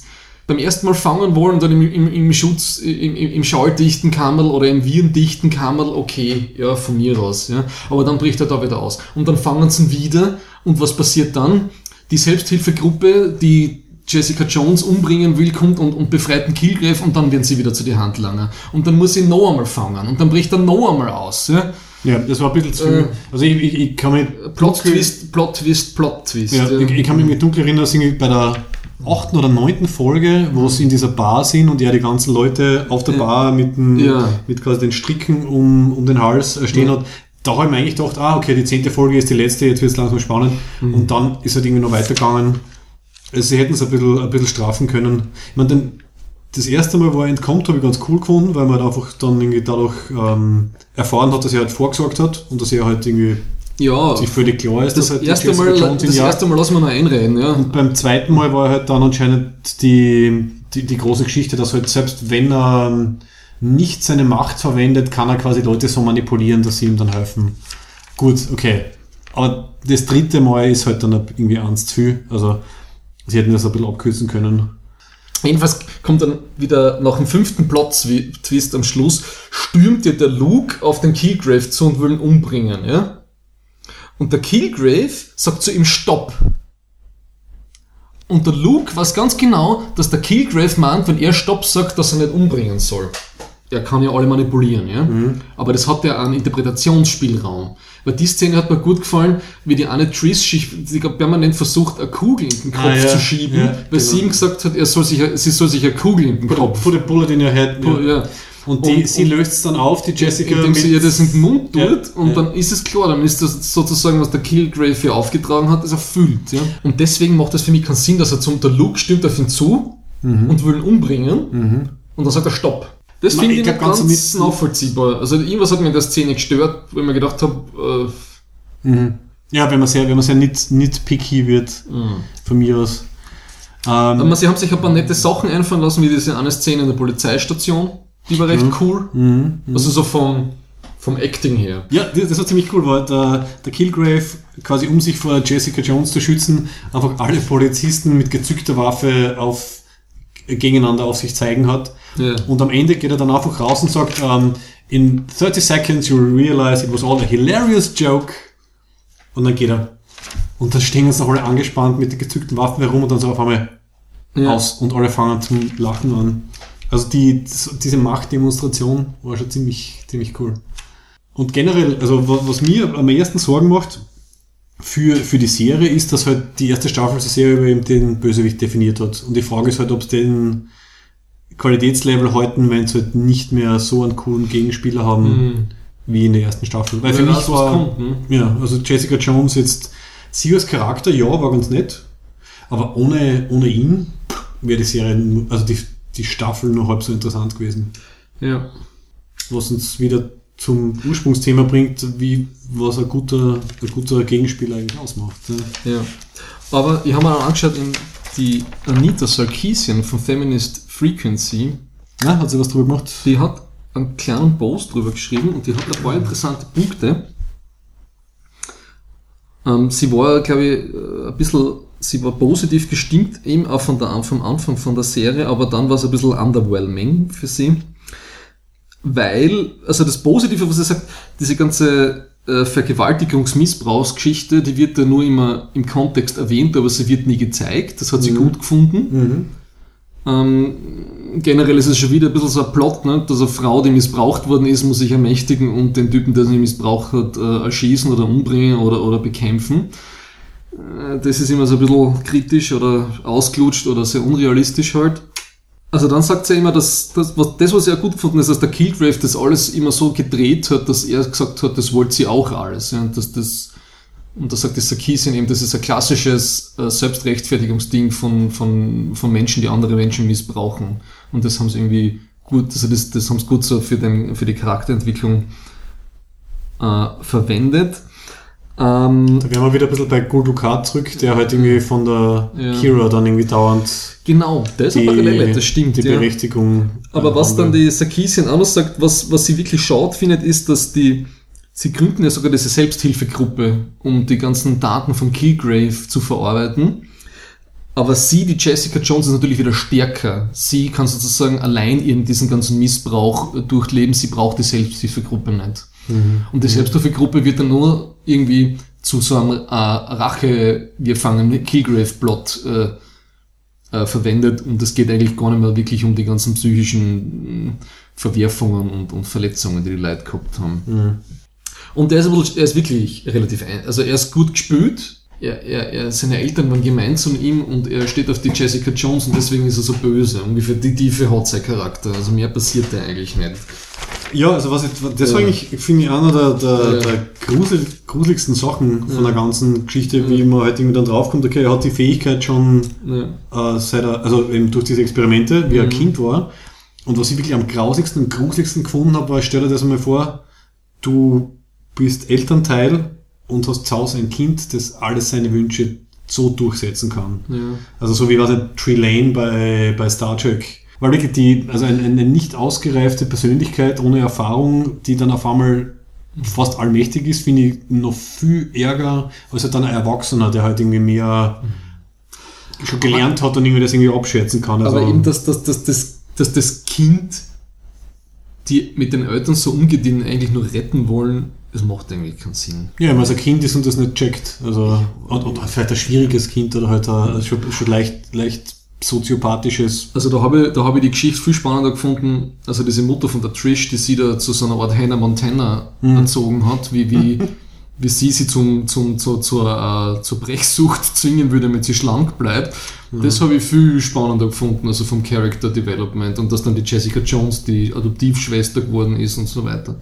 beim ersten Mal fangen wollen und dann im, im, im Schutz, im, im schalldichten Kammerl oder im virendichten Kammerl, okay, ja, von mir aus, ja. Aber dann bricht er da wieder aus. Und dann fangen sie wieder und was passiert dann? Die Selbsthilfegruppe, die Jessica Jones umbringen will, kommt und, und befreit den Killgrave und dann werden sie wieder zu die Handlanger. Und dann muss sie noch einmal fangen und dann bricht er noch einmal aus. Ja? Ja, das war ein bisschen zu. Äh, also ich, ich, ich kann mich. Plot Twist, Plot Twist, Plot Twist. Ja, ich, ich kann mich mit dunkel erinnern, dass irgendwie bei der achten oder neunten Folge, wo sie in dieser Bar sind und ja die ganzen Leute auf der Bar mit, dem, Ja. mit quasi den Stricken um, um den Hals äh, stehen Ja. hat. Da habe ich mir eigentlich gedacht, ah, okay, die zehnte Folge ist die letzte, jetzt wird es langsam spannend. Mhm. Und dann ist halt irgendwie noch weitergegangen. Also sie hätten es ein bisschen, ein bisschen strafen können. Ich meine, den, das erste Mal, wo er entkommt, habe ich ganz cool gefunden, weil man halt einfach dann irgendwie dadurch ähm, erfahren hat, dass er halt vorgesorgt hat und dass er halt irgendwie ja sich völlig klar ist, das, dass halt die erste Jessica Mal, Jones das erste Mal lassen wir noch einreden. Ja. Und beim zweiten Mal war halt dann anscheinend die, die, die große Geschichte, dass halt selbst wenn er nicht seine Macht verwendet, kann er quasi Leute so manipulieren, dass sie ihm dann helfen. Gut, okay. Aber das dritte Mal ist halt dann irgendwie ernst zu viel. Also Sie hätten das ein bisschen abkürzen können. Jedenfalls kommt dann wieder nach dem fünften Plot-Twist am Schluss, stürmt ja der Luke auf den Killgrave zu und will ihn umbringen, ja? Und der Killgrave sagt zu ihm Stopp. Und der Luke weiß ganz genau, dass der Killgrave meint, wenn er Stopp sagt, dass er nicht umbringen soll. Er kann ja alle manipulieren, ja? Aber das hat ja einen Interpretationsspielraum. Weil die Szene hat mir gut gefallen, wie die eine Triss permanent versucht, eine Kugel in den Kopf Ah, ja. zu schieben, Ja, weil genau. sie ihm gesagt hat, er soll sich, sie soll sich eine Kugel in den Kopf. Put a bullet in your head. Ja. Ja. Und, die, Und- sie löst es dann auf, die Jessica. Indem sie ihr das in den Mund Ja, tut und ja. dann ist es klar, dann ist das sozusagen, was der Killgrave hier aufgetragen hat, ist erfüllt. Ja? Und deswegen macht das für mich keinen Sinn, dass er zum, der Luke stimmt auf ihn zu Mhm. und will ihn umbringen und dann sagt er Stopp. Das finde ich ich, ganz, ganz nachvollziehbar. Also irgendwas hat mir in der Szene gestört, wo ich mir gedacht habe, ja, wenn man sehr, wenn man sehr nit, nitpicky wird, von mir aus. äh, aber Ähm, sie haben sich ein paar nette Sachen einfallen lassen, wie diese eine Szene in der Polizeistation, die war recht cool. Also so vom, vom Acting her. ja, das, war ziemlich cool, weil der, der Killgrave quasi um sich vor Jessica Jones zu schützen, einfach alle Polizisten mit gezückter Waffe auf, gegeneinander auf sich zeigen hat. Ja. Und am Ende geht er dann einfach raus und sagt, um, in 30 seconds you will realize it was all a hilarious joke. Und dann geht er. Und dann stehen uns noch alle angespannt mit den gezückten Waffen herum und dann so auf einmal Ja. aus und alle fangen zum Lachen an. Also die, diese Machtdemonstration war schon ziemlich, ziemlich cool. Und generell, also wa- was mir am ehesten Sorgen macht für, für die Serie ist, dass halt die erste Staffel so sehr über eben den Bösewicht definiert hat. Und die Frage ist halt, ob es den Qualitätslevel halten, wenn sie halt nicht mehr so einen coolen Gegenspieler haben wie in der ersten Staffel. Weil für Wer mich war, kommt, ne? ja, also Jessica Jones jetzt, sie als Charakter, ja, war ganz nett, aber ohne, ohne ihn wäre die Serie, also die, die Staffel nur halb so interessant gewesen. Ja. Was uns wieder zum Ursprungsthema bringt, wie, was ein guter, ein guter Gegenspieler eigentlich ausmacht. Ja. Ja. Aber ich habe mir auch angeschaut, in die Anita Sarkeesian von Feminist Frequency, Ja, hat sie was drüber gemacht? die hat einen kleinen Post drüber geschrieben und die hat ein paar interessante Punkte. Ähm, sie war, glaube ich, äh, ein bisschen, sie war positiv gestimmt, eben auch von der, vom Anfang von der Serie, aber dann war es ein bisschen underwhelming für sie. Weil, also das Positive, was sie sagt, diese ganze äh, Vergewaltigungsmissbrauchsgeschichte, die wird ja nur immer im Kontext erwähnt, aber sie wird nie gezeigt. Das hat sie gut gefunden. Ähm, generell ist es schon wieder ein bisschen so ein Plot, ne? dass eine Frau, die missbraucht worden ist, muss sich ermächtigen und den Typen, der sie missbraucht hat, äh, erschießen oder umbringen oder, oder bekämpfen. Äh, das ist immer so ein bisschen kritisch oder ausgelutscht oder sehr unrealistisch halt. Also dann sagt sie immer, dass das, was, das, was er gut gefunden ist, dass der Killgrave das alles immer so gedreht hat, dass er gesagt hat, das wollte sie auch alles. Ja, und dass das, und da sagt der Sarkisian eben, das ist ein klassisches äh, Selbstrechtfertigungsding von, von, von Menschen, die andere Menschen missbrauchen. Und das haben sie irgendwie gut, also das, das haben sie gut so für, den, für die Charakterentwicklung äh, verwendet. Ähm, Da wären wir wieder ein bisschen bei Gul Dukat zurück, der halt irgendwie von der Ja. Kira dann irgendwie dauernd genau, das ist die, eine Parallele, das stimmt. die ja. Berechtigung. Aber äh, was dann die Sarkisian auch noch sagt, was, was sie wirklich schade findet, ist, dass die, sie gründen ja sogar diese Selbsthilfegruppe, um die ganzen Daten von Killgrave zu verarbeiten. Aber sie, die Jessica Jones, ist natürlich wieder stärker. Sie kann sozusagen allein ihren diesen ganzen Missbrauch durchleben. Sie braucht die Selbsthilfegruppe nicht. Und die Selbsthilfegruppe wird dann nur irgendwie zu so einem äh, Rache, wir fangen Killgrave-Plot äh, äh, verwendet und es geht eigentlich gar nicht mehr wirklich um die ganzen psychischen mh, Verwerfungen und, und Verletzungen, die die Leute gehabt haben. Und er ist, bisschen, er ist wirklich relativ, ein, also er ist gut gespielt, er, er, er, seine Eltern waren gemein zu ihm und er steht auf die Jessica Jones und deswegen ist er so böse. Ungefähr die Tiefe hat sein Charakter, also mehr passiert da eigentlich nicht. Ja, also was ich, das war Ja. eigentlich, finde ich, einer der, der, Ja. der grusel, gruseligsten Sachen von der ganzen Geschichte, wie man halt irgendwie dann draufkommt, okay, er hat die Fähigkeit schon äh, seit er, also eben durch diese Experimente, wie er Kind war. Und was ich wirklich am grausigsten und gruseligsten gefunden habe, war, stell dir das einmal vor, du bist Elternteil und hast zu Hause ein Kind, das alles seine Wünsche so durchsetzen kann. Ja. Also so wie was ein Trelane bei, bei Star Trek. Weil wirklich die, also eine, eine nicht ausgereifte Persönlichkeit ohne Erfahrung, die dann auf einmal fast allmächtig ist, finde ich noch viel ärger als halt dann ein Erwachsener, der halt irgendwie mehr schon gelernt hat und irgendwie das irgendwie abschätzen kann. Also, Aber eben, dass, dass, dass, dass, dass das Kind, die mit den Eltern so umgeht, die ihn eigentlich nur retten wollen, das macht eigentlich keinen Sinn. ja, wenn man ein Kind ist und das nicht checkt. Also, oder, oder vielleicht ein schwieriges Kind oder halt ein, schon, schon leicht, leicht soziopathisches. Also da habe ich, da habe ich die Geschichte viel spannender gefunden, also diese Mutter von der Trish, die sie da zu so einer Art Hannah Montana erzogen hat, wie, wie, wie sie sie zum, zum, zur, zur, äh, zur Brechsucht zwingen würde, damit sie schlank bleibt. Das habe ich viel spannender gefunden, also vom Character Development und dass dann die Jessica Jones die Adoptivschwester geworden ist und so weiter.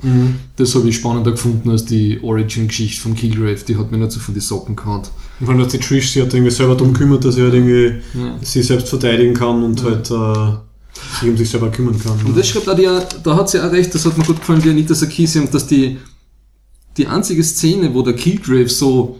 Das habe ich spannender gefunden als die Origin-Geschichte von Kilgrave, die hat mir nicht so von die Socken gehauen. Vor allem, dass die Trish sich halt irgendwie selber darum kümmert, dass sie halt irgendwie sich selbst verteidigen kann und halt äh, sich um sich selber kümmern kann. Und das schreibt auch die, da hat sie auch recht, das hat mir gut gefallen, die Anita Sarkeesian, dass die, die einzige Szene, wo der Killgrave so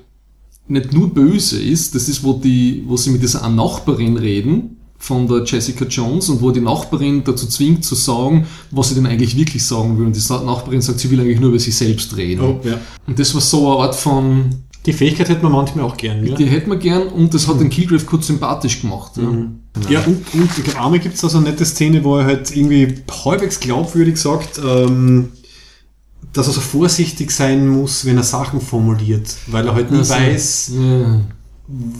nicht nur böse ist, das ist, wo die, wo sie mit dieser Nachbarin reden, von der Jessica Jones und wo die Nachbarin dazu zwingt zu sagen, was sie denn eigentlich wirklich sagen will. Und die Nachbarin sagt, sie will eigentlich nur über sich selbst reden. oh, ja. Und das war so eine Art von, Die Fähigkeit hätte man manchmal auch gern, ja? die hätte man gern und das hat den Killgrave kurz sympathisch gemacht. Ja. Ja, und, und ich glaube, einmal gibt es da so eine nette Szene, wo er halt irgendwie halbwegs glaubwürdig sagt, ähm, dass er so vorsichtig sein muss, wenn er Sachen formuliert, weil er halt nie Also, weiß, Ja.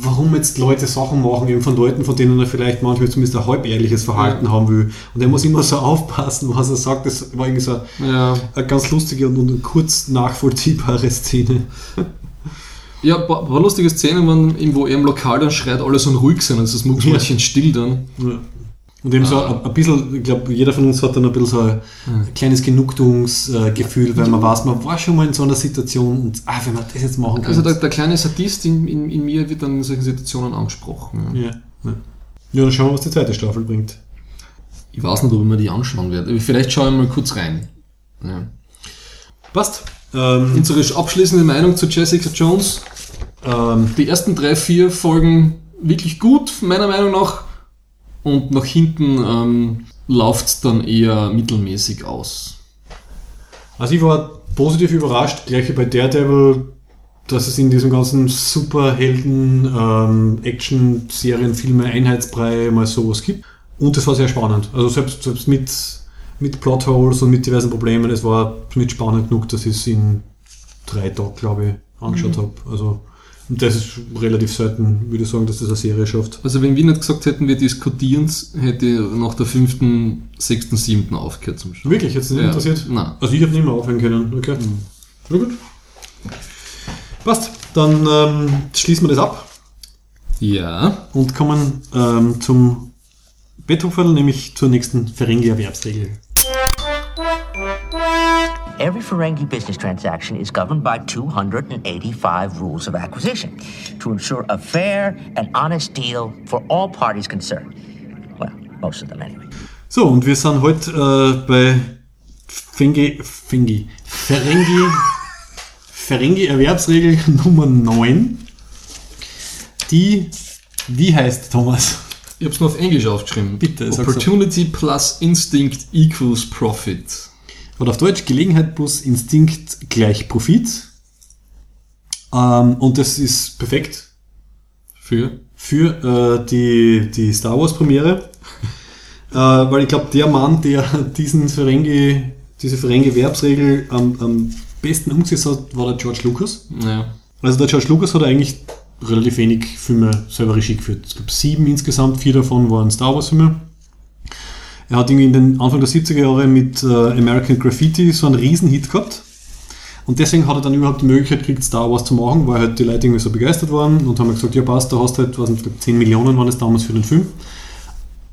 warum jetzt Leute Sachen machen, eben von Leuten, von denen er vielleicht manchmal zumindest ein halbehrliches Verhalten haben will. Und er muss immer so aufpassen, was er sagt. Das war irgendwie so ja. eine ganz lustige und, und kurz nachvollziehbare Szene. Ja, ein paar, paar lustige Szenen waren, wo er im Lokal dann schreit, alle sollen ruhig sein, also das Mucksmädchen still dann. Und eben so ein, ein bisschen, ich glaube, jeder von uns hat dann ein bisschen so ein kleines Genugtuungsgefühl, weil man weiß, man war schon mal in so einer Situation und ah, wenn man das jetzt machen Also könnte. der, der kleine Sadist in, in, in mir wird dann in solchen Situationen angesprochen. Ja. ja. Ja. ja, dann schauen wir, was die zweite Staffel bringt. Ich weiß nicht, ob ich mir die anschauen werde, aber vielleicht schaue ich mal kurz rein. Ja. Passt. Ähm, Unsere abschließende Meinung zu Jessica Jones. ähm, Die ersten drei, vier Folgen wirklich gut, meiner Meinung nach. Und nach hinten ähm, läuft dann eher mittelmäßig aus. also ich war positiv überrascht, gleich wie bei Daredevil, dass es in diesem ganzen Superhelden, ähm, Action-Serien, Filme, Einheitsbrei mal sowas gibt. Und das war sehr spannend. Also selbst, selbst mit, mit Plotholes und mit diversen Problemen, es war mit spannend genug, dass ich es in drei Tagen, glaube ich, angeschaut habe. Also und das ist relativ selten, würde ich sagen, dass das eine Serie schafft. Also wenn wir nicht gesagt hätten, wir diskutieren hätte ich nach der fünften, sechsten, siebten aufgehört zum Schauen. Wirklich, jetzt nicht Ja. interessiert? Nein. Also ich habe nicht mehr aufhören können, okay. Na gut. Passt, dann ähm, schließen wir das ab Ja. und kommen ähm, zum Betthupferl, nämlich zur nächsten Ferengi-Erwerbsregel. Every Ferengi business transaction is governed by 285 rules of acquisition to ensure a fair and honest deal for all parties concerned. Well, most of them anyway. So, und wir sind heute äh, bei Fengi, Fengi, Ferengi, Ferengi-Erwerbsregel Nummer 9, die, wie heißt Thomas? Ich habe es nur auf Englisch aufgeschrieben. Bitte, Opportunity plus Instinct equals Profit. Oder auf Deutsch Gelegenheit plus Instinkt gleich Profit. Ähm, und das ist perfekt Für? für äh, die, die Star Wars Premiere. äh, weil ich glaube, der Mann, der diesen Ferengi, diese Ferengi-Verbsregel am, am besten umgesetzt hat, war der George Lucas. Ja. Also der George Lucas hat eigentlich relativ wenig Filme selber Regie geführt. Es gibt sieben insgesamt, vier davon waren Star Wars Filme. Er hat irgendwie in den Anfang der 70er Jahre mit äh, American Graffiti so einen Riesenhit gehabt. Und deswegen hat er dann überhaupt die Möglichkeit gekriegt, Star Wars zu machen, weil halt die Leute irgendwie so begeistert waren und haben gesagt, ja passt, da hast du halt, was nicht, ich glaub, 10 Millionen waren es damals für den Film.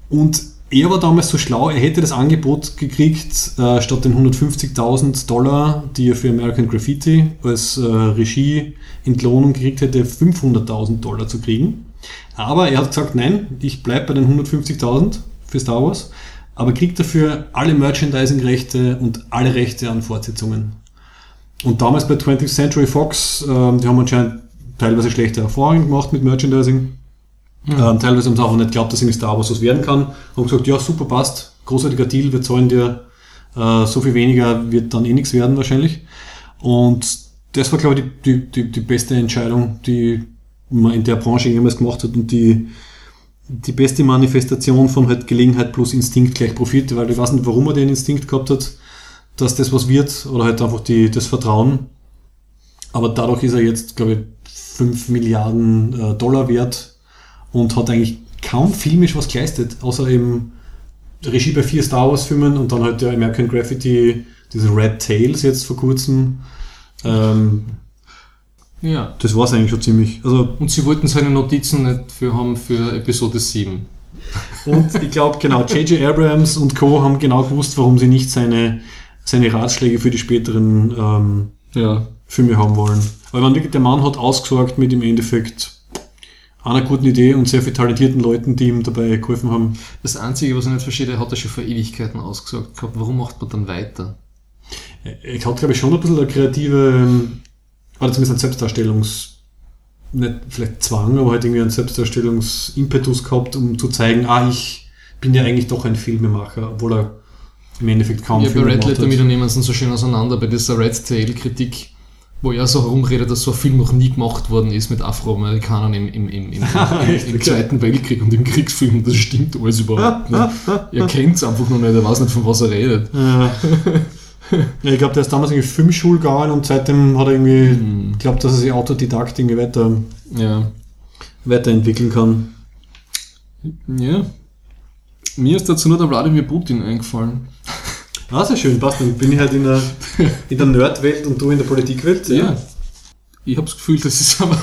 Und er war damals so schlau, er hätte das Angebot gekriegt, äh, statt den 150.000 Dollar, die er für American Graffiti als äh, Regie-Entlohnung gekriegt hätte, 500.000 Dollar zu kriegen. Aber er hat gesagt, nein, ich bleibe bei den 150.000 für Star Wars, aber kriegt dafür alle Merchandising-Rechte und alle Rechte an Fortsetzungen. Und damals bei 20th Century Fox, ähm, die haben anscheinend teilweise schlechte Erfahrungen gemacht mit Merchandising. Ähm, teilweise haben sie einfach nicht geglaubt, dass irgendwie Star Wars was werden kann. Haben gesagt, ja, super, passt, großartiger Deal, wir zahlen dir äh, so viel weniger, wird dann eh nichts werden wahrscheinlich. Und das war, glaube ich, die, die, die, die beste Entscheidung, die man in der Branche jemals gemacht hat und die die beste Manifestation von halt Gelegenheit plus Instinkt gleich Profit, weil ich weiß nicht, warum er den Instinkt gehabt hat, dass das was wird, oder halt einfach die, das Vertrauen. Aber dadurch ist er jetzt, glaube ich, 5 Milliarden äh, Dollar wert und hat eigentlich kaum filmisch was geleistet, außer eben Regie bei vier Star Wars Filmen und dann halt der American Graffiti, diese Red Tails jetzt vor kurzem. Ähm, Ja. das war's eigentlich schon ziemlich. Also Und sie wollten seine Notizen nicht für haben für Episode 7. Und ich glaube, genau, J.J. Abrams und Co. haben genau gewusst, warum sie nicht seine, seine Ratschläge für die späteren ähm, Ja. Filme haben wollen. Weil man wirklich, der Mann hat ausgesorgt mit im Endeffekt einer guten Idee und sehr viel talentierten Leuten, die ihm dabei geholfen haben. Das Einzige, was ich nicht verstehe, hat er schon vor Ewigkeiten ausgesagt gehabt. Warum macht man dann weiter? Er hat, glaube ich, schon ein bisschen eine kreative, ähm, oder zumindest ein Selbstdarstellungs, nicht vielleicht Zwang, aber halt irgendwie einen Selbstdarstellungsimpetus gehabt, um zu zeigen, ah, ich bin ja eigentlich doch ein Filmemacher, obwohl er im Endeffekt kaum Ja, bei Filme Red gemacht Letter wieder nehmen sie so schön auseinander bei dieser Red Tail-Kritik, wo er so herumredet, dass so ein Film noch nie gemacht worden ist mit Afroamerikanern im, im, im, im, im. Zweiten Weltkrieg und im Kriegsfilm. Das stimmt alles überhaupt nicht. Er kennt es einfach noch nicht, er weiß nicht, von was er redet. Ja. ja, ich glaube, der ist damals irgendwie Filmschul gegangen und seitdem hat er irgendwie, ich glaube, dass er sich Autodidakt irgendwie weiter, Ja. weiterentwickeln kann. ja. Mir ist dazu nur der Wladimir Putin eingefallen. Ah, sehr schön, passt. Dann bin ich halt in der, in der Nerdwelt und du in der Politikwelt. Ja. Ich habe das Gefühl, das ist aber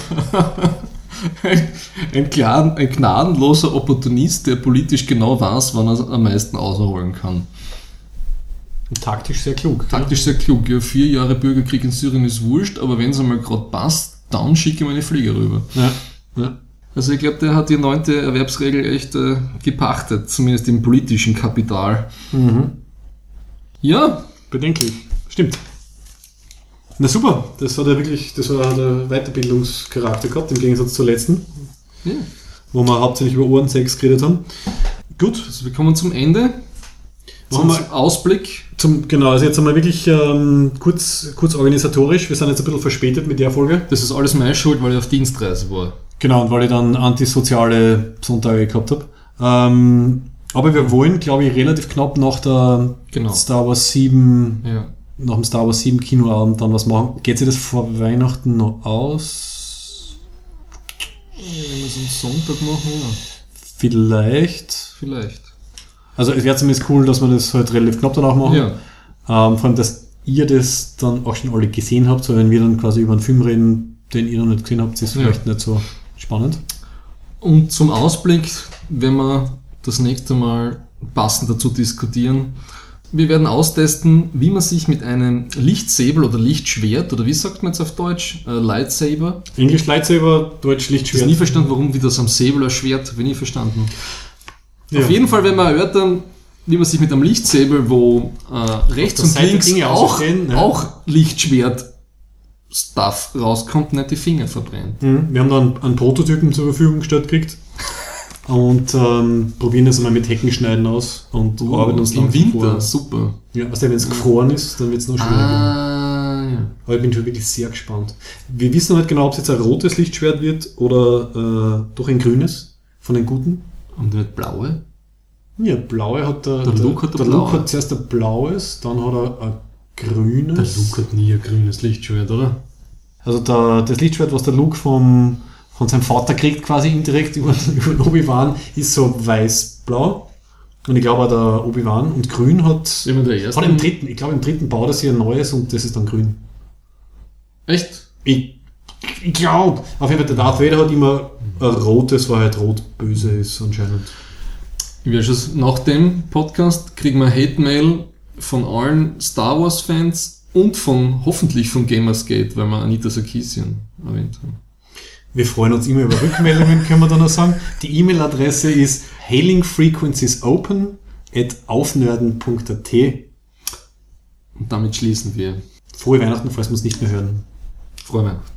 ein, ein, glan- ein gnadenloser Opportunist, der politisch genau weiß, wann er am meisten ausholen kann. Taktisch sehr klug. Taktisch sehr klug. Ja, vier Jahre Bürgerkrieg in Syrien ist wurscht, aber wenn es einmal gerade passt, dann schicke ich meine Flieger rüber. Ja. ja. Also ich glaube, der hat die neunte Erwerbsregel echt äh, gepachtet, zumindest im politischen Kapital. Ja, Bedenklich. Stimmt. Na super, das hat er wirklich, das war der Weiterbildungscharakter gehabt, im Gegensatz zur letzten, ja. wo wir hauptsächlich über Ohrensex geredet haben. Gut, Also wir kommen zum Ende. Zum Ausblick. zum, genau, also jetzt einmal wirklich ähm, kurz, kurz organisatorisch. Wir sind jetzt ein bisschen verspätet mit der Folge. Das ist alles meine Schuld, weil ich auf Dienstreise war. Genau, und weil ich dann antisoziale Sonntage gehabt habe. Ähm, aber wir wollen, glaube ich, relativ knapp nach der Genau. Star Wars 7, Ja. nach dem Star Wars 7 Kinoabend dann was machen. Geht sich das vor Weihnachten noch aus? Wenn wir es am Sonntag machen, ja. Vielleicht. Vielleicht. Also es wäre zumindest cool, dass wir das halt relativ knapp danach machen. Ja. Ähm, vor allem, dass ihr das dann auch schon alle gesehen habt, so wenn wir dann quasi über einen Film reden, den ihr noch nicht gesehen habt, ist Ja. vielleicht nicht so spannend. Und zum Ausblick, wenn wir das nächste Mal passend dazu diskutieren, wir werden austesten, wie man sich mit einem Lichtsäbel oder Lichtschwert, oder wie sagt man jetzt auf Deutsch, äh, Lightsaber, Englisch Lightsaber, Deutsch ich habe Lichtschwert. nie verstanden, warum wie das am Säbel ein Schwert, habe ich nie verstanden. Ja. Auf jeden Fall werden wir erörtern, wie man sich mit einem Lichtsäbel, wo äh, rechts und Seite links Dinge auch, ja. auch Lichtschwert Stuff rauskommt, nicht die Finger verbrennt. Mhm. Wir haben dann einen Prototypen zur Verfügung gestellt gekriegt und ähm, probieren das einmal mit Heckenschneiden aus und arbeiten uns Im Winter, vor. super. Ja, was wenn es gefroren ist, dann wird es noch schwieriger. Ah, ja. Aber ich bin schon wirklich sehr gespannt. Wir wissen halt genau, ob es jetzt ein rotes Lichtschwert wird oder äh, doch ein grünes von den guten. Und nicht blaue? Ja, blaue hat der, Der Luke hat der ein Luke hat zuerst ein blaues, dann hat er ein grünes. Der Luke hat nie ein grünes Lichtschwert, oder? Also der, das Lichtschwert, was der Luke vom, von seinem Vater kriegt, quasi indirekt über, über den Obi-Wan, ist so weiß-blau. Und ich glaube auch der Obi-Wan und grün hat. Immer der erste. Von dem dritten, ich glaube im dritten baut er sich ein neues und das ist dann grün. Echt? Ich, ich glaube. Auf jeden Fall, der Darth Vader hat immer ein rotes, weil halt rot böse ist anscheinend. Ich werde schon nach dem Podcast kriegen wir Hate-Mail von allen Star Wars-Fans und von hoffentlich von Gamersgate, weil wir Anita Sarkeesian erwähnt haben. Wir freuen uns immer über Rückmeldungen, können wir dann noch sagen. Die E-Mail-Adresse ist hailingfrequenciesopen at aufnörden.at. Und damit schließen wir. Frohe Weihnachten, falls wir es nicht mehr hören. Frohe Weihnachten.